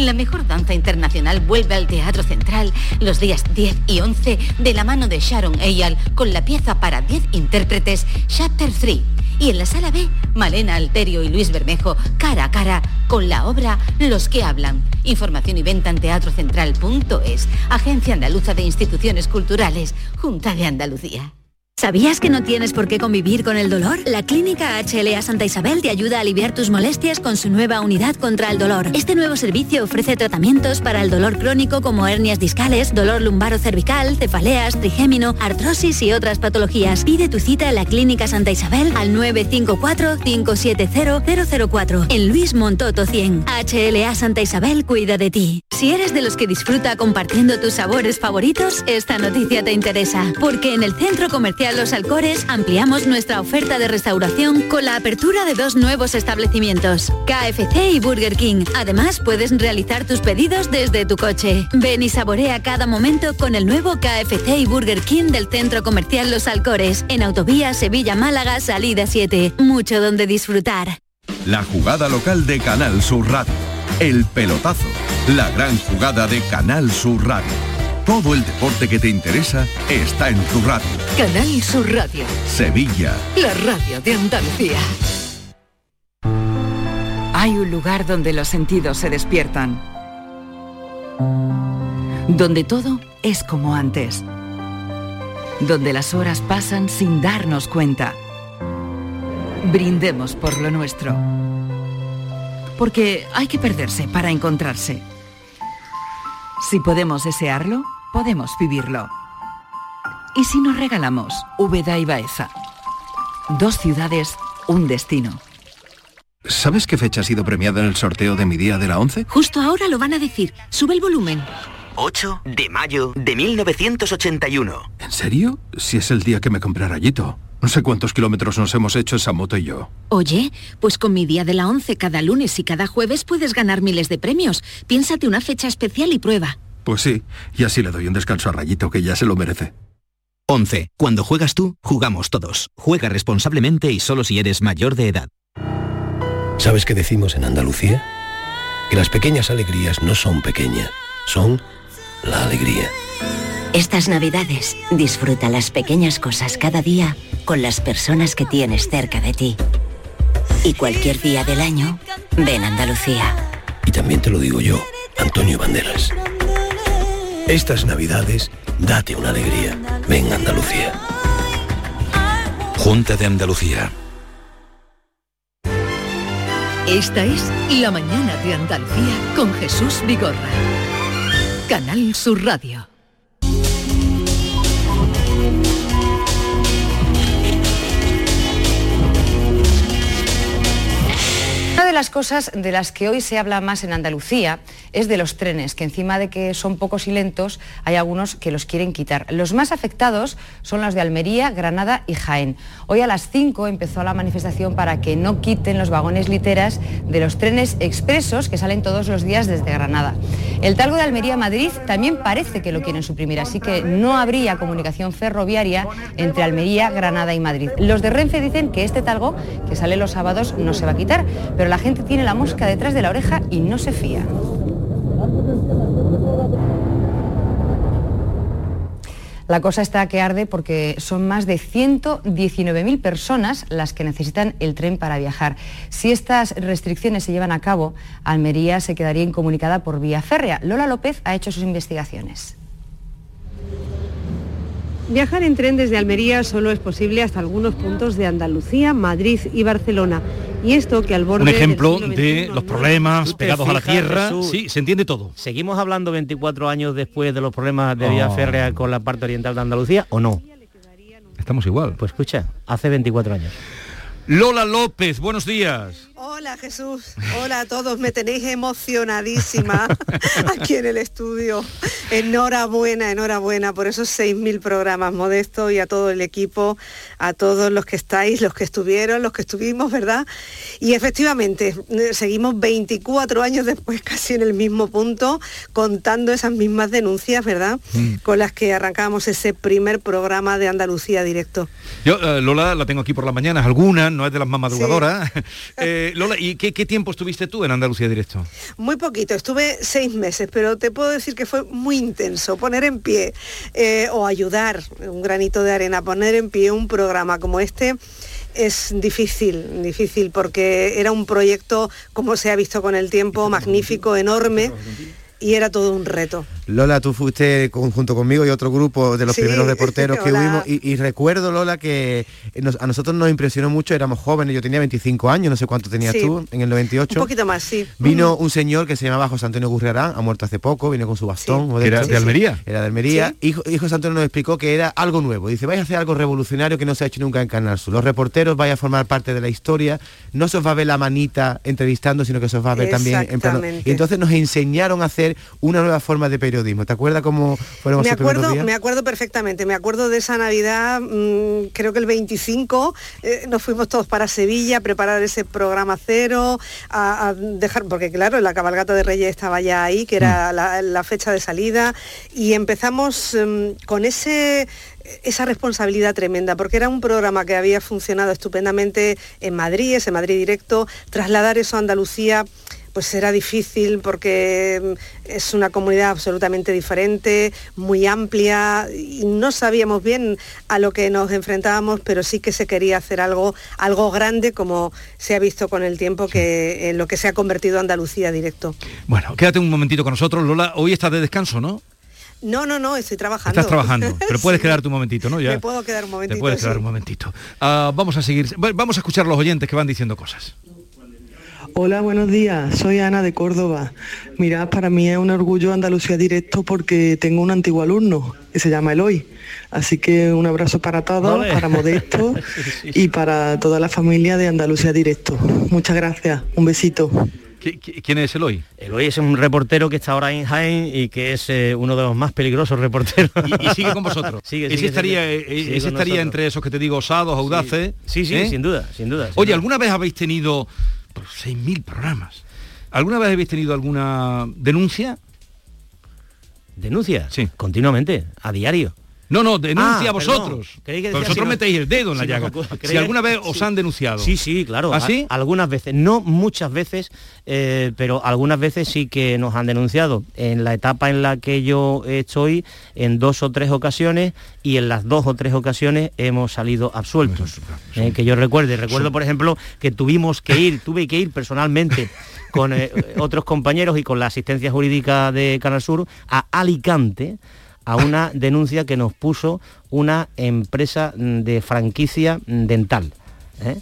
Speaker 16: La mejor danza internacional vuelve al Teatro Central los días 10 y 11 de la mano de Sharon Eyal con la pieza para 10 intérpretes Chapter 3. Y en la sala B, Malena Alterio y Luis Bermejo cara a cara con la obra Los que hablan. Información y venta en teatrocentral.es. Agencia Andaluza de Instituciones Culturales, Junta de Andalucía.
Speaker 17: ¿Sabías que no tienes por qué convivir con el dolor? La Clínica HLA Santa Isabel te ayuda a aliviar tus molestias con su nueva unidad contra el dolor. Este nuevo servicio ofrece tratamientos para el dolor crónico como hernias discales, dolor lumbaro cervical, cefaleas, trigémino, artrosis y otras patologías. Pide tu cita en la Clínica Santa Isabel al 954-570-004 en Luis Montoto 100. HLA Santa Isabel cuida de ti. Si eres de los que disfruta compartiendo tus sabores favoritos, esta noticia te interesa, porque en el Centro Comercial Los Alcores ampliamos nuestra oferta de restauración con la apertura de dos nuevos establecimientos, KFC y Burger King. Además, puedes realizar tus pedidos desde tu coche. Ven y saborea cada momento con el nuevo KFC y Burger King del Centro Comercial Los Alcores, en Autovía Sevilla-Málaga, salida 7. Mucho donde disfrutar.
Speaker 18: La jugada local de Canal Sur Radio. El pelotazo. La gran jugada de Canal Sur Radio. Todo el deporte que te interesa está en tu radio.
Speaker 2: Canal Sur Radio,
Speaker 18: Sevilla.
Speaker 2: la radio de Andalucía.
Speaker 19: Hay un lugar donde los sentidos se despiertan. Donde todo es como antes. Donde las horas pasan sin darnos cuenta. Brindemos por lo nuestro. Porque hay que perderse para encontrarse. Si podemos desearlo, podemos vivirlo. ¿Y si nos regalamos Úbeda y Baeza? Dos ciudades, un destino.
Speaker 20: ¿Sabes qué fecha ha sido premiada en el sorteo de mi día de la 11?
Speaker 17: Justo ahora lo van a decir. Sube el volumen.
Speaker 21: 8 de mayo de 1981.
Speaker 20: ¿En serio? Si es el día que me compré rayito. No sé cuántos kilómetros nos hemos hecho esa moto y yo.
Speaker 17: Oye, pues con mi día de la 11 cada lunes y cada jueves puedes ganar miles de premios. Piénsate una fecha especial y prueba.
Speaker 20: Pues sí, y así le doy un descanso a Rayito, que ya se lo merece.
Speaker 21: 11. Cuando juegas tú, jugamos todos. Juega responsablemente y solo si eres mayor de edad.
Speaker 1: ¿Sabes qué decimos en Andalucía? Que las pequeñas alegrías no son pequeñas, son la alegría.
Speaker 22: Estas navidades disfruta las pequeñas cosas cada día con las personas que tienes cerca de ti. Y cualquier día del año, ven a Andalucía.
Speaker 1: Y también te lo digo yo, Antonio Banderas. Estas navidades, date una alegría. Ven Andalucía.
Speaker 23: Junta de Andalucía.
Speaker 2: Esta es La mañana de Andalucía con Jesús Vigorra. Canal Sur Radio.
Speaker 24: De las cosas de las que hoy se habla más en Andalucía es de los trenes, que encima de que son pocos y lentos, hay algunos que los quieren quitar. Los más afectados son los de Almería, Granada y Jaén. Hoy a las 5 empezó la manifestación para que no quiten los vagones literas de los trenes expresos que salen todos los días desde Granada. El talgo de Almería a Madrid también parece que lo quieren suprimir, así que no habría comunicación ferroviaria entre Almería, Granada y Madrid. Los de Renfe dicen que este talgo, que sale los sábados, no se va a quitar, pero la gente tiene la mosca detrás de la oreja y no se fía. La cosa está que arde porque son más de 119.000 personas las que necesitan el tren para viajar. Si estas restricciones se llevan a cabo, Almería se quedaría incomunicada por vía férrea. Lola López ha hecho sus investigaciones.
Speaker 25: Viajar en tren desde Almería solo es posible hasta algunos puntos de Andalucía, Madrid y Barcelona. Y esto que al borde
Speaker 4: Un ejemplo
Speaker 25: del siglo
Speaker 4: de los problemas pegados a la tierra.
Speaker 7: Jesús,
Speaker 4: Sí, se entiende todo.
Speaker 7: ¿Seguimos hablando 24 años después de los problemas de vía
Speaker 4: Oh.
Speaker 7: férrea con la parte oriental de Andalucía o no?
Speaker 4: Estamos igual.
Speaker 7: Pues escucha, hace 24 años.
Speaker 4: Lola López, buenos días.
Speaker 26: Hola Jesús, hola a todos, me tenéis emocionadísima aquí en el estudio. Enhorabuena, enhorabuena por esos 6.000 programas modestos y a todo el equipo, a todos los que estáis, los que estuvieron, los que estuvimos, ¿verdad? Y efectivamente, seguimos 24 años después casi en el mismo punto, contando esas mismas denuncias, ¿verdad? Con las que arrancábamos ese primer programa de Andalucía Directo.
Speaker 4: Yo, eh, Lola, la tengo aquí por las mañanas, algunas, no es de las más madrugadoras. Eh, Lola, ¿y qué, qué tiempo estuviste tú en Andalucía Directo?
Speaker 26: Muy poquito, estuve seis meses, pero te puedo decir que fue muy intenso poner en pie eh, o ayudar un granito de arena, poner en pie un programa como este. Es difícil, difícil porque era un proyecto, como se ha visto con el tiempo, magnífico, enorme y era todo un reto.
Speaker 5: Lola, tú fuiste con- junto conmigo y otro grupo de los
Speaker 26: Sí,
Speaker 5: primeros reporteros que huimos y, y recuerdo, Lola, que nos- a nosotros nos impresionó mucho, éramos jóvenes, yo tenía 25 años, no sé cuánto tenías
Speaker 26: Sí.
Speaker 5: tú, en el 98.
Speaker 26: Un poquito más, sí.
Speaker 5: Vino un señor que se llamaba José Antonio Gurriarán, ha muerto hace poco, vino con su bastón.
Speaker 4: Sí. ¿Era de Almería?
Speaker 5: Era de Almería. Y, Jo- y José Antonio nos explicó que era algo nuevo. Dice, vais a hacer algo revolucionario que no se ha hecho nunca en Canal Sur. Los reporteros vais a formar parte de la historia. No se os va a ver la manita entrevistando, sino que se os va a ver también en plano.
Speaker 26: Exactamente.
Speaker 5: Y entonces nos enseñaron a hacer una nueva forma de periodismo periodismo? ¿Te acuerdas cómo fueron
Speaker 26: Me acuerdo,
Speaker 5: días?
Speaker 26: me acuerdo perfectamente, me acuerdo de esa Navidad, mm, creo que el 25, eh, nos fuimos todos para Sevilla a preparar ese programa cero, a, a dejar, porque claro, la cabalgata de Reyes estaba ya ahí, que
Speaker 5: Mm.
Speaker 26: era la, la fecha de salida, y empezamos mm, con ese esa responsabilidad tremenda, porque era un programa que había funcionado estupendamente en Madrid, ese Madrid directo, trasladar eso a Andalucía pues era difícil porque mm, es una comunidad absolutamente diferente, muy amplia y no sabíamos bien a lo que nos enfrentábamos, pero sí que se quería hacer algo, algo grande como se ha visto con el tiempo que en lo que se ha convertido Andalucía directo.
Speaker 4: Bueno, quédate un momentito con nosotros, Lola. Hoy estás de descanso, ¿no?
Speaker 26: No, no, no, estoy trabajando.
Speaker 4: Estás trabajando, pero puedes
Speaker 26: Sí.
Speaker 4: quedarte un momentito, ¿no? Ya.
Speaker 26: Me puedo quedar un momentito.
Speaker 4: Te puedes quedar un momentito. Ah, vamos a seguir, vamos a escuchar a los oyentes que van diciendo cosas.
Speaker 27: Hola, buenos días. Soy Ana de Córdoba. Mirad, para mí es un orgullo Andalucía Directo porque tengo un antiguo alumno que se llama Eloy. Así que un abrazo para todos, para Modesto y para toda la familia de Andalucía Directo. Muchas gracias. Un besito.
Speaker 4: ¿Qui- qui- ¿Quién es Eloy?
Speaker 7: Eloy es un reportero que está ahora en Jaén y que es eh, uno de los más peligrosos reporteros.
Speaker 4: Y, y sigue con vosotros.
Speaker 7: Sigue,
Speaker 4: ese estaría,
Speaker 7: sigue.
Speaker 4: eh, ese
Speaker 7: con
Speaker 4: estaría entre esos que te digo osados, audaces.
Speaker 7: Sí, sí,
Speaker 4: ¿eh?
Speaker 7: sin duda, sin duda. sin
Speaker 4: Oye,
Speaker 7: duda.
Speaker 4: ¿alguna vez habéis tenido pues, 6.000 programas? ¿Alguna vez habéis tenido alguna denuncia?
Speaker 7: ¿Denuncia?
Speaker 4: Sí.
Speaker 7: Continuamente, a diario.
Speaker 4: No, no, denuncia
Speaker 7: Ah,
Speaker 4: a vosotros.
Speaker 7: que decía
Speaker 4: vosotros
Speaker 7: si no-
Speaker 4: metéis el dedo en la
Speaker 7: si
Speaker 4: llaga. si alguna vez os
Speaker 7: sí.
Speaker 4: han denunciado.
Speaker 7: Sí, sí, claro.
Speaker 4: ¿Ah,
Speaker 7: A-
Speaker 4: sí?
Speaker 7: algunas veces, no muchas veces, eh, pero algunas veces sí que nos han denunciado. En la etapa en la que yo estoy, en dos o tres ocasiones, y en las dos o tres ocasiones hemos salido absueltos. Eh, que yo recuerde. Recuerdo, por ejemplo, que tuvimos que ir, tuve que ir personalmente con eh, otros compañeros y con la asistencia jurídica de Canal Sur a Alicante a una denuncia que nos puso una empresa mm, de franquicia mm, dental. ¿eh?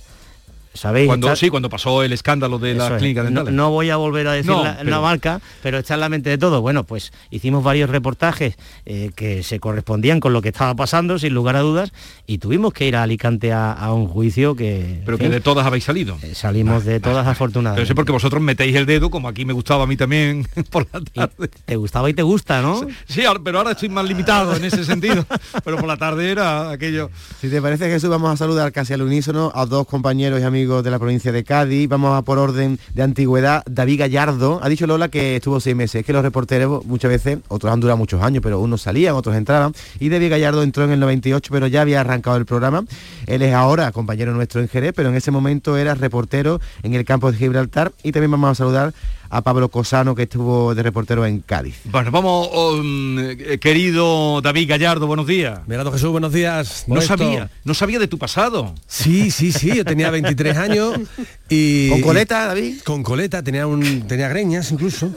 Speaker 7: ¿Sabéis?
Speaker 4: Cuando,
Speaker 7: Está-
Speaker 4: sí, cuando pasó el escándalo de
Speaker 7: eso
Speaker 4: las
Speaker 7: es.
Speaker 4: clínicas
Speaker 7: no,
Speaker 4: dentales.
Speaker 7: no voy a volver a decir
Speaker 4: No,
Speaker 7: la,
Speaker 4: pero-
Speaker 7: la marca, pero está en la mente de todo. Bueno, pues hicimos varios reportajes eh, que se correspondían con lo que estaba pasando, sin lugar a dudas, y tuvimos que ir a Alicante a, a un juicio que...
Speaker 4: Pero
Speaker 7: en
Speaker 4: que
Speaker 7: fin,
Speaker 4: de todas habéis salido.
Speaker 7: eh, salimos de todas
Speaker 4: Pero
Speaker 7: afortunadamente.
Speaker 4: sé porque vosotros metéis el dedo, como aquí me gustaba a mí también por la tarde.
Speaker 7: Te gustaba y te gusta, ¿no?
Speaker 4: Sí, ahora- pero ahora estoy más limitado en ese sentido. Pero por la tarde era aquello.
Speaker 5: Si te parece, Jesús, vamos a saludar casi al unísono a dos compañeros y amigos de la provincia de Cádiz. Vamos a por orden de antigüedad. David Gallardo ha dicho Lola que estuvo seis meses. Es que los reporteros muchas veces, otros han durado muchos años, pero unos salían, otros entraban. Y David Gallardo entró en el 98, pero ya había arrancado el programa. Él es ahora compañero nuestro en Jerez, pero en ese momento era reportero en el campo de Gibraltar. Y también vamos a saludar a Pablo Cosano, que estuvo de reportero en Cádiz.
Speaker 4: Bueno, vamos, um, eh, querido David Gallardo, buenos días.
Speaker 28: Mirado Jesús, buenos días.
Speaker 4: No
Speaker 28: Modesto.
Speaker 4: sabía, no sabía de tu pasado.
Speaker 28: Sí, sí, sí, yo tenía 23 años y...
Speaker 5: ¿Con coleta, David?
Speaker 28: Con coleta, tenía un tenía greñas incluso.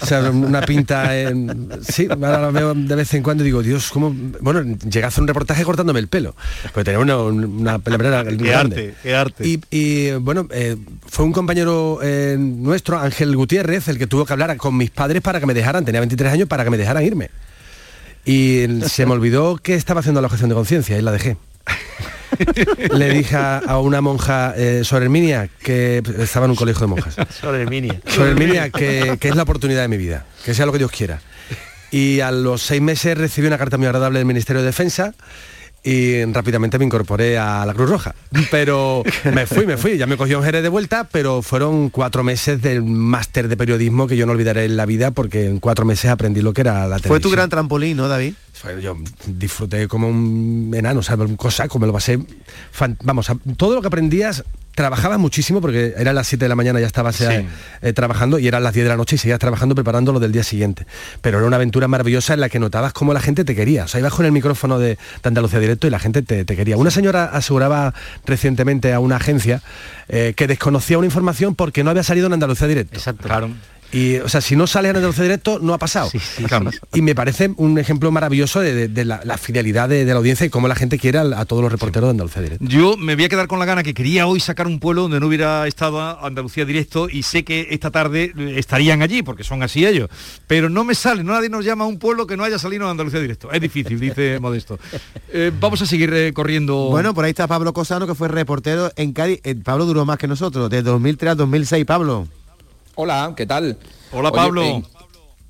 Speaker 28: O sea, una pinta en... Sí, ahora lo veo de vez en cuando y digo, Dios, ¿cómo...? Bueno, llegué a hacer un reportaje cortándome el pelo. Pues tenía una, una pelambrera
Speaker 4: Qué
Speaker 28: grande.
Speaker 4: arte, qué arte.
Speaker 28: Y, y, bueno, eh, fue un compañero eh, nuestro, Ángel Gutiérrez, el que tuvo que hablar con mis padres para que me dejaran, tenía 23 años, para que me dejaran irme. Y se me olvidó que estaba haciendo la objeción de conciencia y la dejé. Le dije a, una monja eh, Sor Herminia, que estaba en un colegio de monjas.
Speaker 7: Sobre Herminia.
Speaker 28: Sor Herminia, que, que es la oportunidad de mi vida, que sea lo que Dios quiera. Y a los seis meses recibí una carta muy agradable del Ministerio de Defensa y rápidamente me incorporé a la Cruz Roja. Pero me fui, me fui, ya me cogió en Jerez de vuelta, pero fueron cuatro meses del máster de periodismo que yo no olvidaré en la vida porque en cuatro meses aprendí lo que era la televisión.
Speaker 5: Fue tu gran trampolín, ¿no, David?
Speaker 28: Yo disfruté como un enano, o sea, un cosaco, me lo pasé. fan- Vamos, a- todo lo que aprendías, trabajabas muchísimo porque eran las 7 de la mañana, ya estabas eh, eh, trabajando y eran las 10 de la noche y seguías trabajando preparando lo del día siguiente. Pero era una aventura maravillosa en la que notabas cómo la gente te quería. O sea, ibas con el micrófono de, de Andalucía Directo y la gente te, te quería. Una señora aseguraba recientemente a una agencia eh, que desconocía una información porque no había salido en Andalucía Directo.
Speaker 7: Exacto.
Speaker 4: Claro.
Speaker 28: Y, o sea, si no sale Andalucía Directo, no ha pasado. Y me parece un ejemplo maravilloso de, de- de la, la fidelidad de, de la audiencia y cómo la gente quiere a, todos los reporteros de Andalucía Directo.
Speaker 4: Yo me voy a quedar con la gana que quería hoy sacar un pueblo donde no hubiera estado a Andalucía directo y sé que esta tarde eh, estarían allí porque son así ellos. Pero no me sale, no nadie nos llama a un pueblo que no haya salido a Andalucía directo. Es difícil, dice Modesto. Eh, vamos a seguir eh, corriendo.
Speaker 5: Bueno, por ahí está Pablo Cosano, que fue reportero en Cádiz. Eh, Pablo duró más que nosotros, de 2003 a 2006, Pablo.
Speaker 29: Hola, ¿qué tal?
Speaker 4: Hola
Speaker 29: Oye,
Speaker 4: Pablo.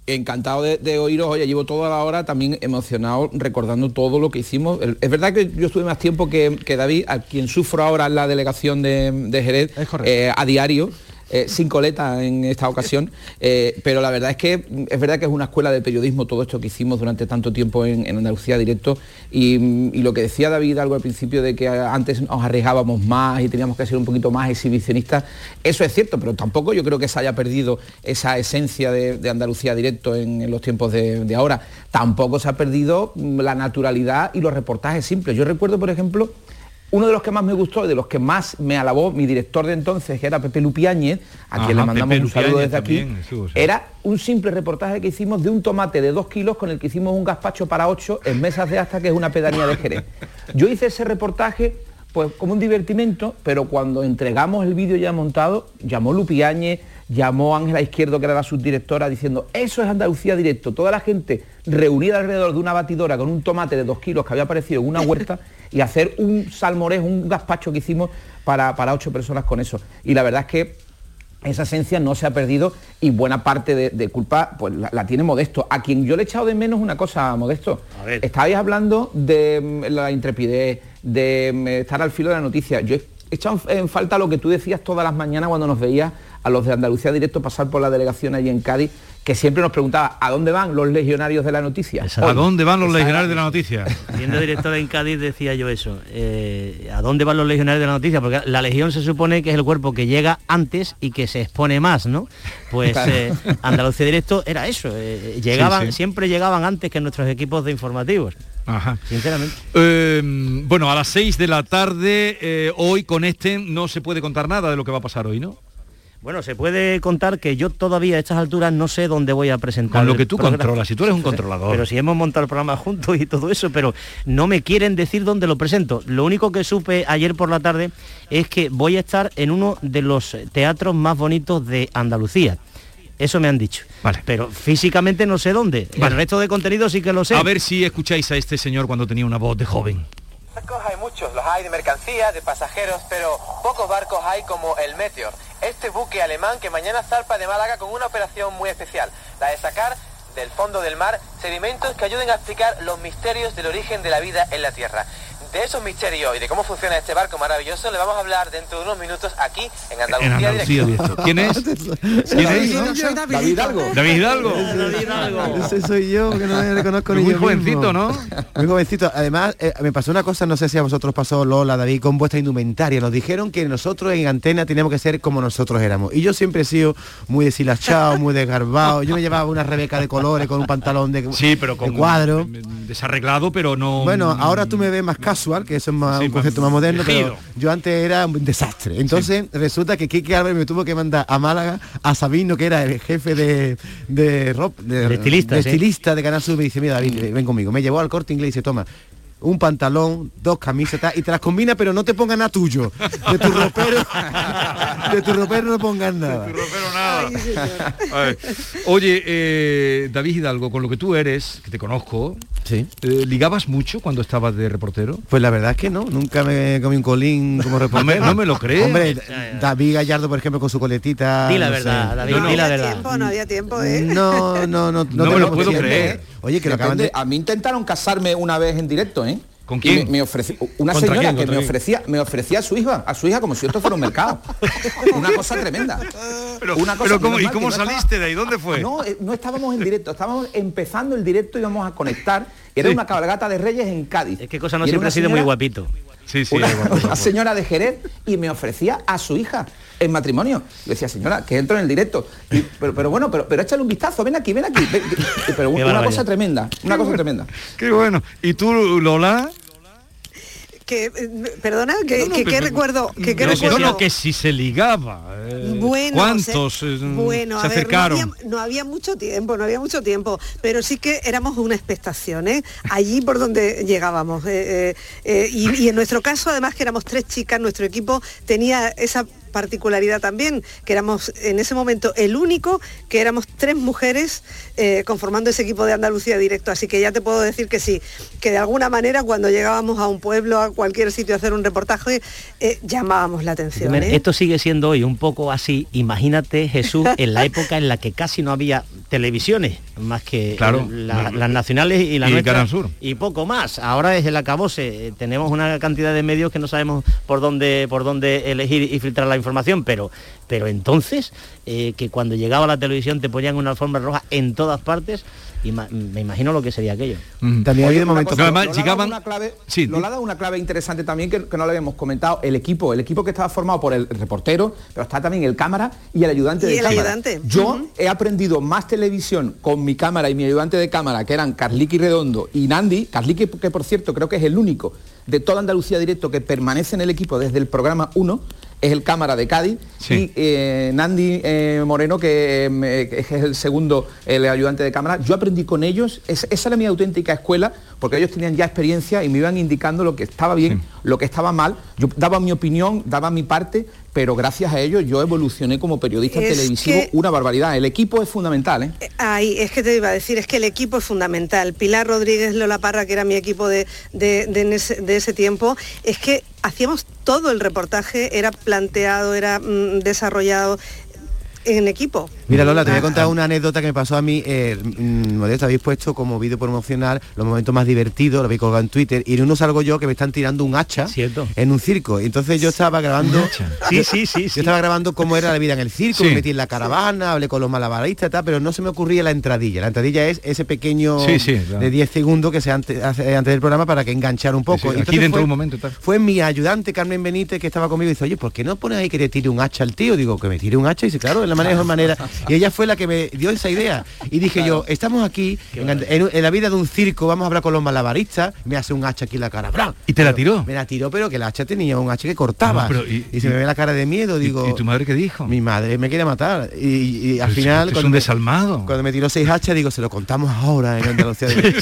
Speaker 30: encantado de, de oíros, oye, llevo toda la hora también emocionado recordando todo lo que hicimos. El- Es verdad que yo estuve más tiempo que, que David, a quien sufro ahora en la delegación de, de Jerez eh, a diario. Eh, sin coleta en esta ocasión, eh, pero la verdad es que es verdad que es una escuela de periodismo todo esto que hicimos durante tanto tiempo en, Andalucía directo y, lo que decía David algo al principio de que antes nos arriesgábamos más y teníamos que ser un poquito más exhibicionistas, eso es cierto, pero tampoco yo creo que se haya perdido esa esencia de, Andalucía directo en, los tiempos de, ahora. Tampoco se ha perdido la naturalidad y los reportajes simples. Yo recuerdo, por ejemplo, uno de los que más me gustó y de los que más me alabó mi director de entonces, que era Pepe Lupiáñez, a quien le mandamos
Speaker 4: Pepe
Speaker 30: un saludo
Speaker 4: Lupiáñez
Speaker 30: desde aquí,
Speaker 4: también,
Speaker 30: era un simple reportaje que hicimos de un tomate de dos kilos con el que hicimos un gazpacho para ocho en Mesas de Asta, que es una pedanía de Jerez. Yo hice ese reportaje pues como un divertimento, pero cuando entregamos el vídeo ya montado, llamó Lupiáñez, llamó Ángela Izquierdo, que era la subdirectora, diciendo, eso es Andalucía directo, toda la gente reunida alrededor de una batidora con un tomate de dos kilos que había aparecido en una huerta y hacer un salmorejo, un gazpacho que hicimos para, para ocho personas con eso. Y la verdad es que esa esencia no se ha perdido y buena parte de, de culpa pues la, la tiene Modesto. A quien yo le he echado de menos una cosa, Modesto. Estabais hablando de mm, la intrepidez, de mm, estar al filo de la noticia. Yo he echado en falta lo que tú decías todas las mañanas cuando nos veías a los de Andalucía Directo pasar por la delegación allí en Cádiz, que siempre nos preguntaba, ¿a dónde van los legionarios de la noticia?
Speaker 4: ¿A dónde van los legionarios de la noticia?
Speaker 7: Siendo director en Cádiz decía yo eso. eh, ¿A dónde van los legionarios de la noticia? Porque la legión se supone que es el cuerpo que llega antes y que se expone más, ¿no? Pues
Speaker 4: Claro.
Speaker 7: eh, Andalucía Directo era eso. eh, llegaban,
Speaker 4: sí.
Speaker 7: siempre llegaban antes que nuestros equipos de informativos.
Speaker 4: Ajá.
Speaker 7: Sinceramente.
Speaker 4: Eh, bueno, a las 6 de la tarde, eh, hoy con este no se puede contar nada de lo que va a pasar hoy, ¿no?
Speaker 7: Bueno, se puede contar que yo todavía a estas alturas no sé dónde voy a presentar.
Speaker 4: Con lo que tú
Speaker 7: programa.
Speaker 4: controlas, si tú eres un controlador.
Speaker 7: Pero si hemos montado el programa juntos y todo eso, pero no me quieren decir dónde lo presento. Lo único que supe ayer por la tarde es que voy a estar en uno de los teatros más bonitos de Andalucía. Eso me han dicho.
Speaker 4: Vale.
Speaker 7: Pero físicamente no sé dónde.
Speaker 4: Vale.
Speaker 7: El resto de contenido sí que lo sé.
Speaker 4: A ver si escucháis a este señor cuando tenía una voz de joven.
Speaker 29: Barcos hay muchos, los hay de mercancías, de pasajeros, pero pocos barcos hay como el Meteor, este buque alemán que mañana zarpa de Málaga con una operación muy especial, la de sacar del fondo del mar sedimentos que ayuden a explicar los misterios del origen de la vida en la Tierra. De esos misterios y de cómo funciona este barco maravilloso le vamos a hablar dentro de unos minutos aquí en Andalucía,
Speaker 4: En Andalucía
Speaker 29: Directo.
Speaker 4: Directo. ¿Quién es? ¿Quién es?
Speaker 29: Yo no soy David.
Speaker 30: David Hidalgo.
Speaker 4: David Hidalgo.
Speaker 5: Ese soy yo, que no me reconozco ni
Speaker 4: Muy
Speaker 5: yo
Speaker 4: jovencito,
Speaker 5: mismo.
Speaker 4: ¿no?
Speaker 5: Muy jovencito. Además, eh, me pasó una cosa, no sé si a vosotros pasó Lola, David, con vuestra indumentaria. Nos dijeron que nosotros en antena teníamos que ser como nosotros éramos. Y yo siempre he sido muy deshilachado, muy desgarbado. Yo me llevaba una rebeca de colores con un pantalón de,
Speaker 4: Sí, pero con
Speaker 5: de cuadro.
Speaker 4: desarreglado, pero no.
Speaker 5: Bueno, ahora tú me ves más que eso es más,
Speaker 4: Sí,
Speaker 5: un concepto más moderno, pero yo antes era un desastre. Entonces resulta que Kike Álvarez me tuvo que mandar a Málaga a Sabino, que era el jefe de de, rop- de,
Speaker 7: De estilista,
Speaker 5: de
Speaker 7: sí.
Speaker 5: estilista de Canal Sur, me dice, mira David, ven conmigo. Me llevó al corte inglés y dice, toma, un pantalón, dos camisetas y te las combina, pero no te pongas nada tuyo. De tu ropero, de tu ropero no pongas nada.
Speaker 4: Ay. Oye, eh, David Hidalgo, con lo que tú eres, que te conozco,
Speaker 5: Sí.
Speaker 4: eh, ¿ligabas mucho cuando estabas de reportero?
Speaker 5: Pues la verdad es que no, nunca me comí un colín como reportero.
Speaker 4: no me lo crees.
Speaker 5: Hombre, David Gallardo, por ejemplo, con su coletita.
Speaker 7: Di la
Speaker 5: no
Speaker 7: verdad,
Speaker 5: sé.
Speaker 7: David,
Speaker 29: No
Speaker 7: di la
Speaker 29: había
Speaker 7: verdad.
Speaker 29: tiempo, no había tiempo, ¿eh?
Speaker 5: No, no, no, no,
Speaker 30: No me lo puedo
Speaker 5: tiempo,
Speaker 30: creer.
Speaker 5: ¿eh? Oye, que lo acaban
Speaker 30: Depende,
Speaker 5: de...
Speaker 30: A mí intentaron casarme una vez en directo, ¿eh?
Speaker 4: ¿Con quién?
Speaker 30: Me, una
Speaker 4: ¿Contra
Speaker 30: señora
Speaker 4: quién?
Speaker 30: que
Speaker 4: ¿Contra
Speaker 30: me ofrecía, me ofrecía a su hija, a su hija como si esto fuera un mercado. una cosa tremenda.
Speaker 4: Pero,
Speaker 30: Una cosa
Speaker 4: pero ¿cómo,
Speaker 30: menos
Speaker 4: ¿y cómo
Speaker 30: estaba-
Speaker 4: saliste de ahí? ¿Dónde fue?
Speaker 30: No, eh, no estábamos en directo, estábamos empezando el directo y íbamos a conectar. Era
Speaker 4: Sí.
Speaker 30: una cabalgata de Reyes en Cádiz.
Speaker 7: Es que cosa no siempre ha sido muy guapito.
Speaker 4: Sí,
Speaker 30: una, una señora de Jerez y me ofrecía a su hija en matrimonio. Le decía, señora, que entro en el directo. Y, pero, pero bueno, pero, pero échale un vistazo, ven aquí, ven aquí. ven- pero una cosa tremenda, una cosa tremenda.
Speaker 4: Qué bueno. ¿Y tú, Lola?
Speaker 26: Que, eh, perdona, que,
Speaker 4: No, no,
Speaker 26: que-
Speaker 4: pero-
Speaker 26: ¿qué recuerdo? Que, qué
Speaker 4: No, que,
Speaker 26: recuerdo?
Speaker 4: no, que si se ligaba. eh,
Speaker 26: Bueno,
Speaker 4: ¿Cuántos
Speaker 26: se-
Speaker 4: eh,
Speaker 26: bueno,
Speaker 4: se
Speaker 26: a ver,
Speaker 4: acercaron?
Speaker 26: no, había, no había mucho tiempo, no había mucho tiempo, pero sí que éramos una expectación, ¿eh? allí por donde llegábamos. y, y en nuestro caso, además que éramos tres chicas, nuestro equipo tenía esa particularidad también, que éramos en ese momento el único, que éramos tres mujeres eh, conformando ese equipo de Andalucía Directo. Así que ya te puedo decir que sí, que de alguna manera cuando llegábamos a un pueblo, a cualquier sitio a hacer un reportaje, eh, llamábamos la atención. ¿eh?
Speaker 7: Esto sigue siendo hoy un poco así. Imagínate, Jesús, en la época en la que casi no había televisiones, más que
Speaker 4: Claro.
Speaker 7: la- las nacionales y la
Speaker 4: Y
Speaker 7: nuestra,
Speaker 4: Canal Sur.
Speaker 7: y poco más. Ahora es el acabose. Tenemos una cantidad de medios que no sabemos por dónde por dónde elegir y filtrar la información, pero pero entonces eh, que cuando llegaba la televisión te ponían una alfombra roja en todas partes, ima- me imagino lo que sería aquello.
Speaker 5: También ha habido
Speaker 30: Una
Speaker 5: momentos
Speaker 30: cosa,
Speaker 4: además
Speaker 30: Lola ha dado
Speaker 4: llegaban-
Speaker 30: una clave,
Speaker 4: Sí,
Speaker 30: Lola ha dado una clave interesante también que, que no lo habíamos comentado, el equipo, el equipo que estaba formado por el reportero, pero está también el cámara y el ayudante
Speaker 26: Y
Speaker 30: de
Speaker 26: el
Speaker 30: cámara.
Speaker 26: ayudante.
Speaker 30: Yo he aprendido más televisión con mi cámara y mi ayudante de cámara, que eran Carliqui Redondo y Nandi, Carliqui que por cierto creo que es el único de toda Andalucía Directo que permanece en el equipo desde el programa 1, es el cámara de Cádiz,
Speaker 4: Sí.
Speaker 30: y eh, Nandi eh, Moreno, que, eh, que es el segundo, el ayudante de cámara, yo aprendí con ellos, es- esa era mi auténtica escuela, porque ellos tenían ya experiencia y me iban indicando lo que estaba bien, lo que estaba mal, yo daba mi opinión, daba mi parte, pero gracias a ellos yo evolucioné como periodista
Speaker 26: Es
Speaker 30: televisivo
Speaker 26: que-
Speaker 30: una barbaridad. El equipo es fundamental, ¿eh?
Speaker 26: Ahí, es que te iba a decir, es que el equipo es fundamental. Pilar Rodríguez Lola Parra, que era mi equipo de, de- de en ese, de ese tiempo, es que hacíamos todo el reportaje, era planteado, era mm, desarrollado en equipo.
Speaker 5: Mira Lola, te voy a
Speaker 26: Ah,
Speaker 5: contar una anécdota que me pasó a mí. Eh, mm, Modesto, habéis puesto como vídeo promocional los momentos más divertidos, lo habéis colgado en Twitter, y en uno salgo yo que me están tirando un hacha
Speaker 7: Cierto.
Speaker 5: en un circo. Y entonces yo estaba grabando.
Speaker 7: Sí, sí, sí,
Speaker 5: Yo estaba grabando cómo era la vida en el circo,
Speaker 4: Sí.
Speaker 5: me metí en la caravana, hablé con los malabaristas tal, pero no se me ocurría la entradilla. La entradilla es ese pequeño
Speaker 4: Sí, sí, claro.
Speaker 5: de 10 segundos que se hace antes, del programa para que enganchar un poco.
Speaker 4: Sí, sí, aquí
Speaker 5: Entonces
Speaker 4: dentro
Speaker 5: fue-
Speaker 4: de un momento tal.
Speaker 5: fue mi ayudante Carmen Benítez que estaba conmigo y dice, oye, ¿por qué no pones ahí que te tire un hacha al tío? Digo, que me tire un hacha y dice, claro, es la mejor manera. Y ella fue la que me dio esa idea. Y dije yo, estamos aquí en, en- en la vida de un circo, vamos a hablar con los malabaristas, me hace un hacha aquí en la cara. ¡bran!
Speaker 4: ¿Y te la tiró?
Speaker 5: Me la tiró, pero que el hacha tenía un hacha que cortaba.
Speaker 4: No, pero y-
Speaker 5: y, se me ve la cara de miedo, digo.
Speaker 4: ¿Y tu madre qué dijo?
Speaker 5: Mi madre me quiere matar. Y, y al
Speaker 4: Pero
Speaker 5: final.
Speaker 4: es un
Speaker 5: me-
Speaker 4: desalmado.
Speaker 5: Cuando me tiró seis hachas, digo, se lo contamos ahora en Andalucía. de-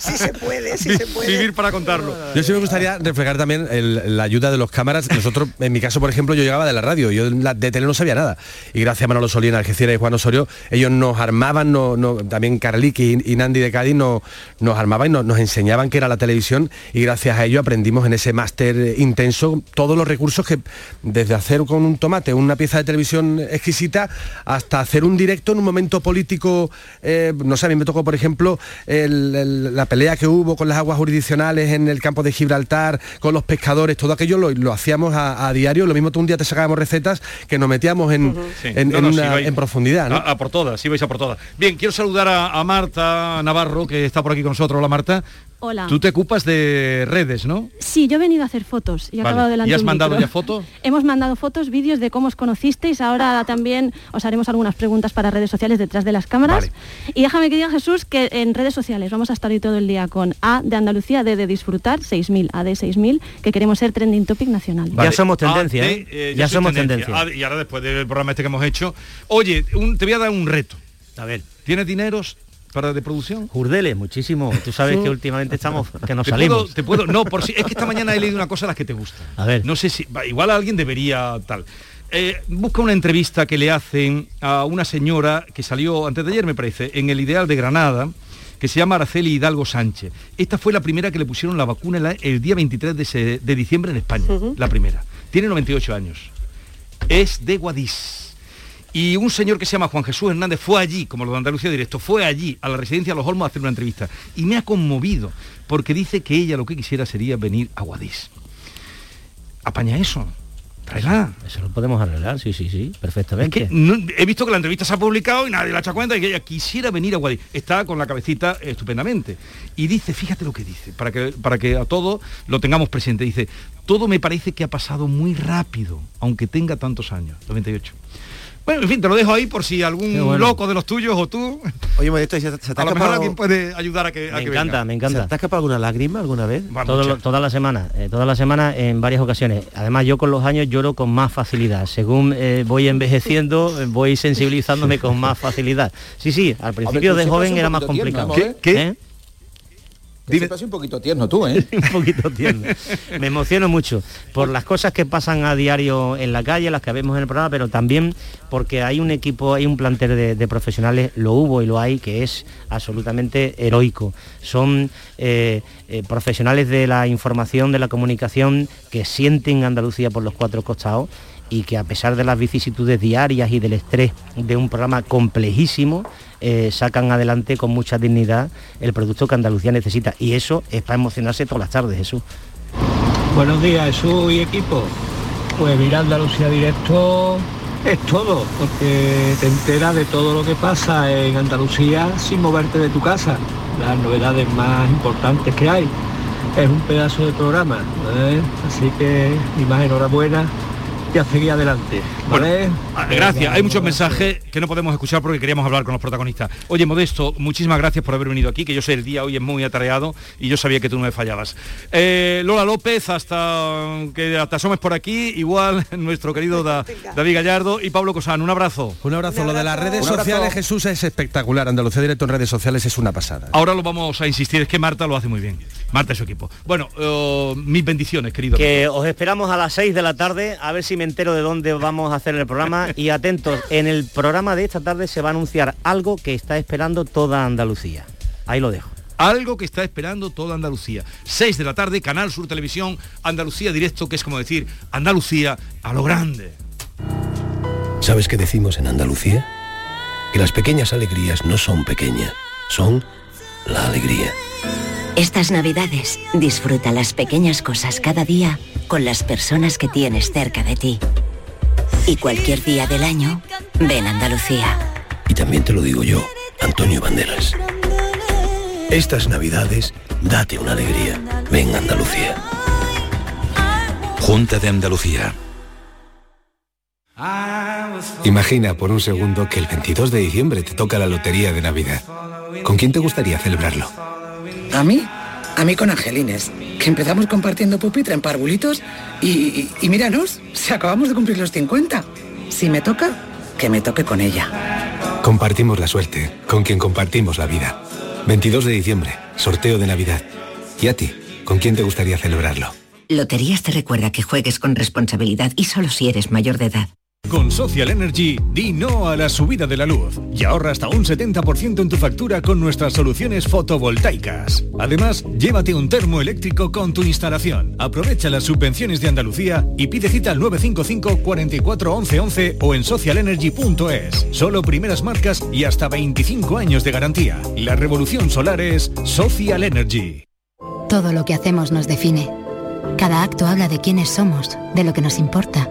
Speaker 26: Sí se puede, sí se puede.
Speaker 4: Vivir para contarlo.
Speaker 28: Yo sí me gustaría reflejar también el- la ayuda de los cámaras. Nosotros, en mi caso, por ejemplo, yo llegaba de la radio, yo de tele no sabía nada. Y gracias a Manolo Solí en Algeciras y Juan Osorio, ellos nos armaban, no, no- también Carliqui y, y Nandi de Cádiz nos, nos armaban y nos, nos enseñaban qué era la televisión y gracias a ello aprendimos en ese máster intenso todos los recursos que desde hacer con un tomate una pieza de televisión exquisita hasta hacer un directo en un momento político, eh, no sé, a mí me tocó, por ejemplo, la pelea que hubo con las aguas jurisdiccionales en el campo de Gibraltar, con los pescadores, todo aquello lo, lo hacíamos a, diario, lo mismo tú un día te sacábamos recetas que nos metíamos en,
Speaker 4: Sí.
Speaker 28: en,
Speaker 4: No,
Speaker 28: en
Speaker 4: no, sí
Speaker 28: una-
Speaker 4: vais-
Speaker 28: en profundidad. ¿no?
Speaker 4: A, a por todas, sí vais a por todas. Bien, quiero saludar a, a Marta Navarro, que está por aquí con nosotros. Hola Marta.
Speaker 31: Hola.
Speaker 4: Tú te ocupas de redes, ¿no?
Speaker 31: Sí, yo he venido a hacer fotos y he
Speaker 4: Vale.
Speaker 31: acabado delante
Speaker 4: ¿Y has
Speaker 31: un
Speaker 4: mandado
Speaker 31: micro.
Speaker 4: ya fotos?
Speaker 31: Hemos mandado fotos, vídeos de cómo os conocisteis. Ahora también os haremos algunas preguntas para redes sociales detrás de las cámaras.
Speaker 4: Vale.
Speaker 31: Y déjame que diga Jesús que en redes sociales vamos a estar hoy todo el día con A de Andalucía, D de disfrutar, 6000, AD 6000, que queremos ser trending topic nacional.
Speaker 4: Vale.
Speaker 7: somos tendencia,
Speaker 4: Ah,
Speaker 7: ¿eh?
Speaker 4: de,
Speaker 7: Ya somos tendencia.
Speaker 4: Ah, y ahora después del programa este que hemos hecho. Oye, un- te voy a dar un reto.
Speaker 7: A ver.
Speaker 4: ¿Tienes dineros para de producción?
Speaker 7: Jurdeles, muchísimo. Tú sabes que últimamente estamos, que nos
Speaker 4: ¿Te
Speaker 7: salimos.
Speaker 4: Puedo, te puedo, no, por si, es que esta mañana he leído una cosa de las que te gusta.
Speaker 7: A ver.
Speaker 4: No sé si, igual alguien debería tal. Eh, busca una entrevista que le hacen a una señora que salió antes de ayer, me parece, en el Ideal de Granada, que se llama Araceli Hidalgo Sánchez. Esta fue la primera que le pusieron la vacuna el día 23 de, se- de diciembre en España, la primera. Tiene 98 años. Es de Guadix. Y un señor que se llama Juan Jesús Hernández fue allí, como lo de Andalucía Directo, fue allí a la residencia de Los Olmos a hacer una entrevista. Y me ha conmovido, porque dice que ella lo que quisiera sería venir a Guadix. Apaña eso. Tráela.
Speaker 7: Eso lo podemos arreglar, sí, sí, sí, perfectamente.
Speaker 4: Es que no- he visto que la entrevista se ha publicado y nadie la echa cuenta y que ella quisiera venir a Guadix. Está con la cabecita estupendamente. Y dice, fíjate lo que dice, para que, para que a todos lo tengamos presente. Dice, todo me parece que ha pasado muy rápido, aunque tenga tantos años, 98. Bueno, en fin, te lo dejo ahí por si algún
Speaker 7: Qué bueno.
Speaker 4: loco de los tuyos o tú,
Speaker 5: Oye, Modesto, ¿se, se te ha
Speaker 4: a lo mejor alguien puede ayudar a que, a
Speaker 7: Me
Speaker 4: que
Speaker 7: encanta,
Speaker 4: venga.
Speaker 7: me
Speaker 5: ¿Se
Speaker 7: encanta.
Speaker 5: te ha escapado alguna lágrima alguna vez?
Speaker 7: Todo toda la semana, eh, toda la semana en varias ocasiones. Además yo con los años lloro con más facilidad. Según eh, voy envejeciendo, eh, voy sensibilizándome con más facilidad. Sí, sí, al principio de joven era más
Speaker 30: tierno,
Speaker 7: complicado.
Speaker 30: ¿eh,
Speaker 4: ¿Qué?
Speaker 7: ¿Eh?
Speaker 30: Sido un poquito tierno tú, ¿eh?
Speaker 7: un poquito tierno. Me emociono mucho por las cosas que pasan a diario en la calle, las que vemos en el programa, pero también porque hay un equipo, hay un plantel de, de profesionales, lo hubo y lo hay, que es absolutamente heroico. Son eh, eh, profesionales de la información, de la comunicación, que sienten Andalucía por los cuatro costados y que a pesar de las vicisitudes diarias y del estrés de un programa complejísimo, eh, sacan adelante con mucha dignidad el producto que Andalucía necesita. Y eso es para emocionarse todas las tardes, Jesús.
Speaker 32: Buenos días, Jesús y equipo. Pues mira, Andalucía Directo es todo, porque te enteras de todo lo que pasa en Andalucía sin moverte de tu casa. Las novedades más importantes que hay. Es un pedazo de programa, ¿eh? así que más enhorabuena y a seguir adelante. ¿vale?
Speaker 4: Ah, Gracias, hay muchos mensajes que no podemos escuchar porque queríamos hablar con los protagonistas. Oye, Modesto, muchísimas gracias por haber venido aquí, que yo sé el día hoy es muy atareado y yo sabía que tú no me fallabas. Eh, Lola López, hasta que te asomes por aquí, igual nuestro querido Da- David Gallardo y Pablo Cosano, un abrazo.
Speaker 28: Un abrazo. Lo de las redes
Speaker 4: Un abrazo.
Speaker 28: sociales, Jesús, es espectacular. Andalucía Directo en redes sociales es una pasada.
Speaker 4: Ahora lo vamos a insistir, es que Marta lo hace muy bien. Marta y su equipo. Bueno, eh, mis bendiciones, querido.
Speaker 7: Que os esperamos a las 6 de la tarde, a ver si me entero de dónde vamos a hacer el programa. Y atentos, en el programa de esta tarde se va a anunciar algo que está esperando toda Andalucía. Ahí lo dejo.
Speaker 4: Algo que está esperando toda Andalucía. 6 de la tarde, Canal Sur Televisión, Andalucía Directo, que es como decir Andalucía a lo grande.
Speaker 1: ¿Sabes qué decimos en Andalucía? Que las pequeñas alegrías no son pequeñas, son la alegría.
Speaker 22: Estas navidades disfruta las pequeñas cosas cada día con las personas que tienes cerca de ti. Y cualquier día del año, ven Andalucía.
Speaker 1: Y también te lo digo yo, Antonio Banderas. Estas navidades, date una alegría. Ven a Andalucía.
Speaker 33: Junta de Andalucía. Imagina por un segundo que el 22 de diciembre te toca la lotería de Navidad. ¿Con quién te gustaría celebrarlo?
Speaker 34: ¿A mí? A mí con Angelines, que empezamos compartiendo pupitre en parvulitos y, y, y míranos, si acabamos de cumplir los 50. Si me toca, que me toque con ella.
Speaker 33: Compartimos la suerte, con quien compartimos la vida. 22 de diciembre, sorteo de Navidad. ¿Y a ti? ¿Con quién te gustaría celebrarlo?
Speaker 22: Loterías te recuerda que juegues con responsabilidad y solo si eres mayor de edad.
Speaker 35: Con Social Energy, di no a la subida de la luz y ahorra hasta un 70% en tu factura con nuestras soluciones fotovoltaicas. Además, llévate un termo eléctrico con tu instalación. Aprovecha las subvenciones de Andalucía y pide cita al 955 44 11 11 o en socialenergy.es. Solo primeras marcas y hasta 25 años de garantía. La revolución solar es Social Energy.
Speaker 36: Todo lo que hacemos nos define. Cada acto habla de quiénes somos, de lo que nos importa.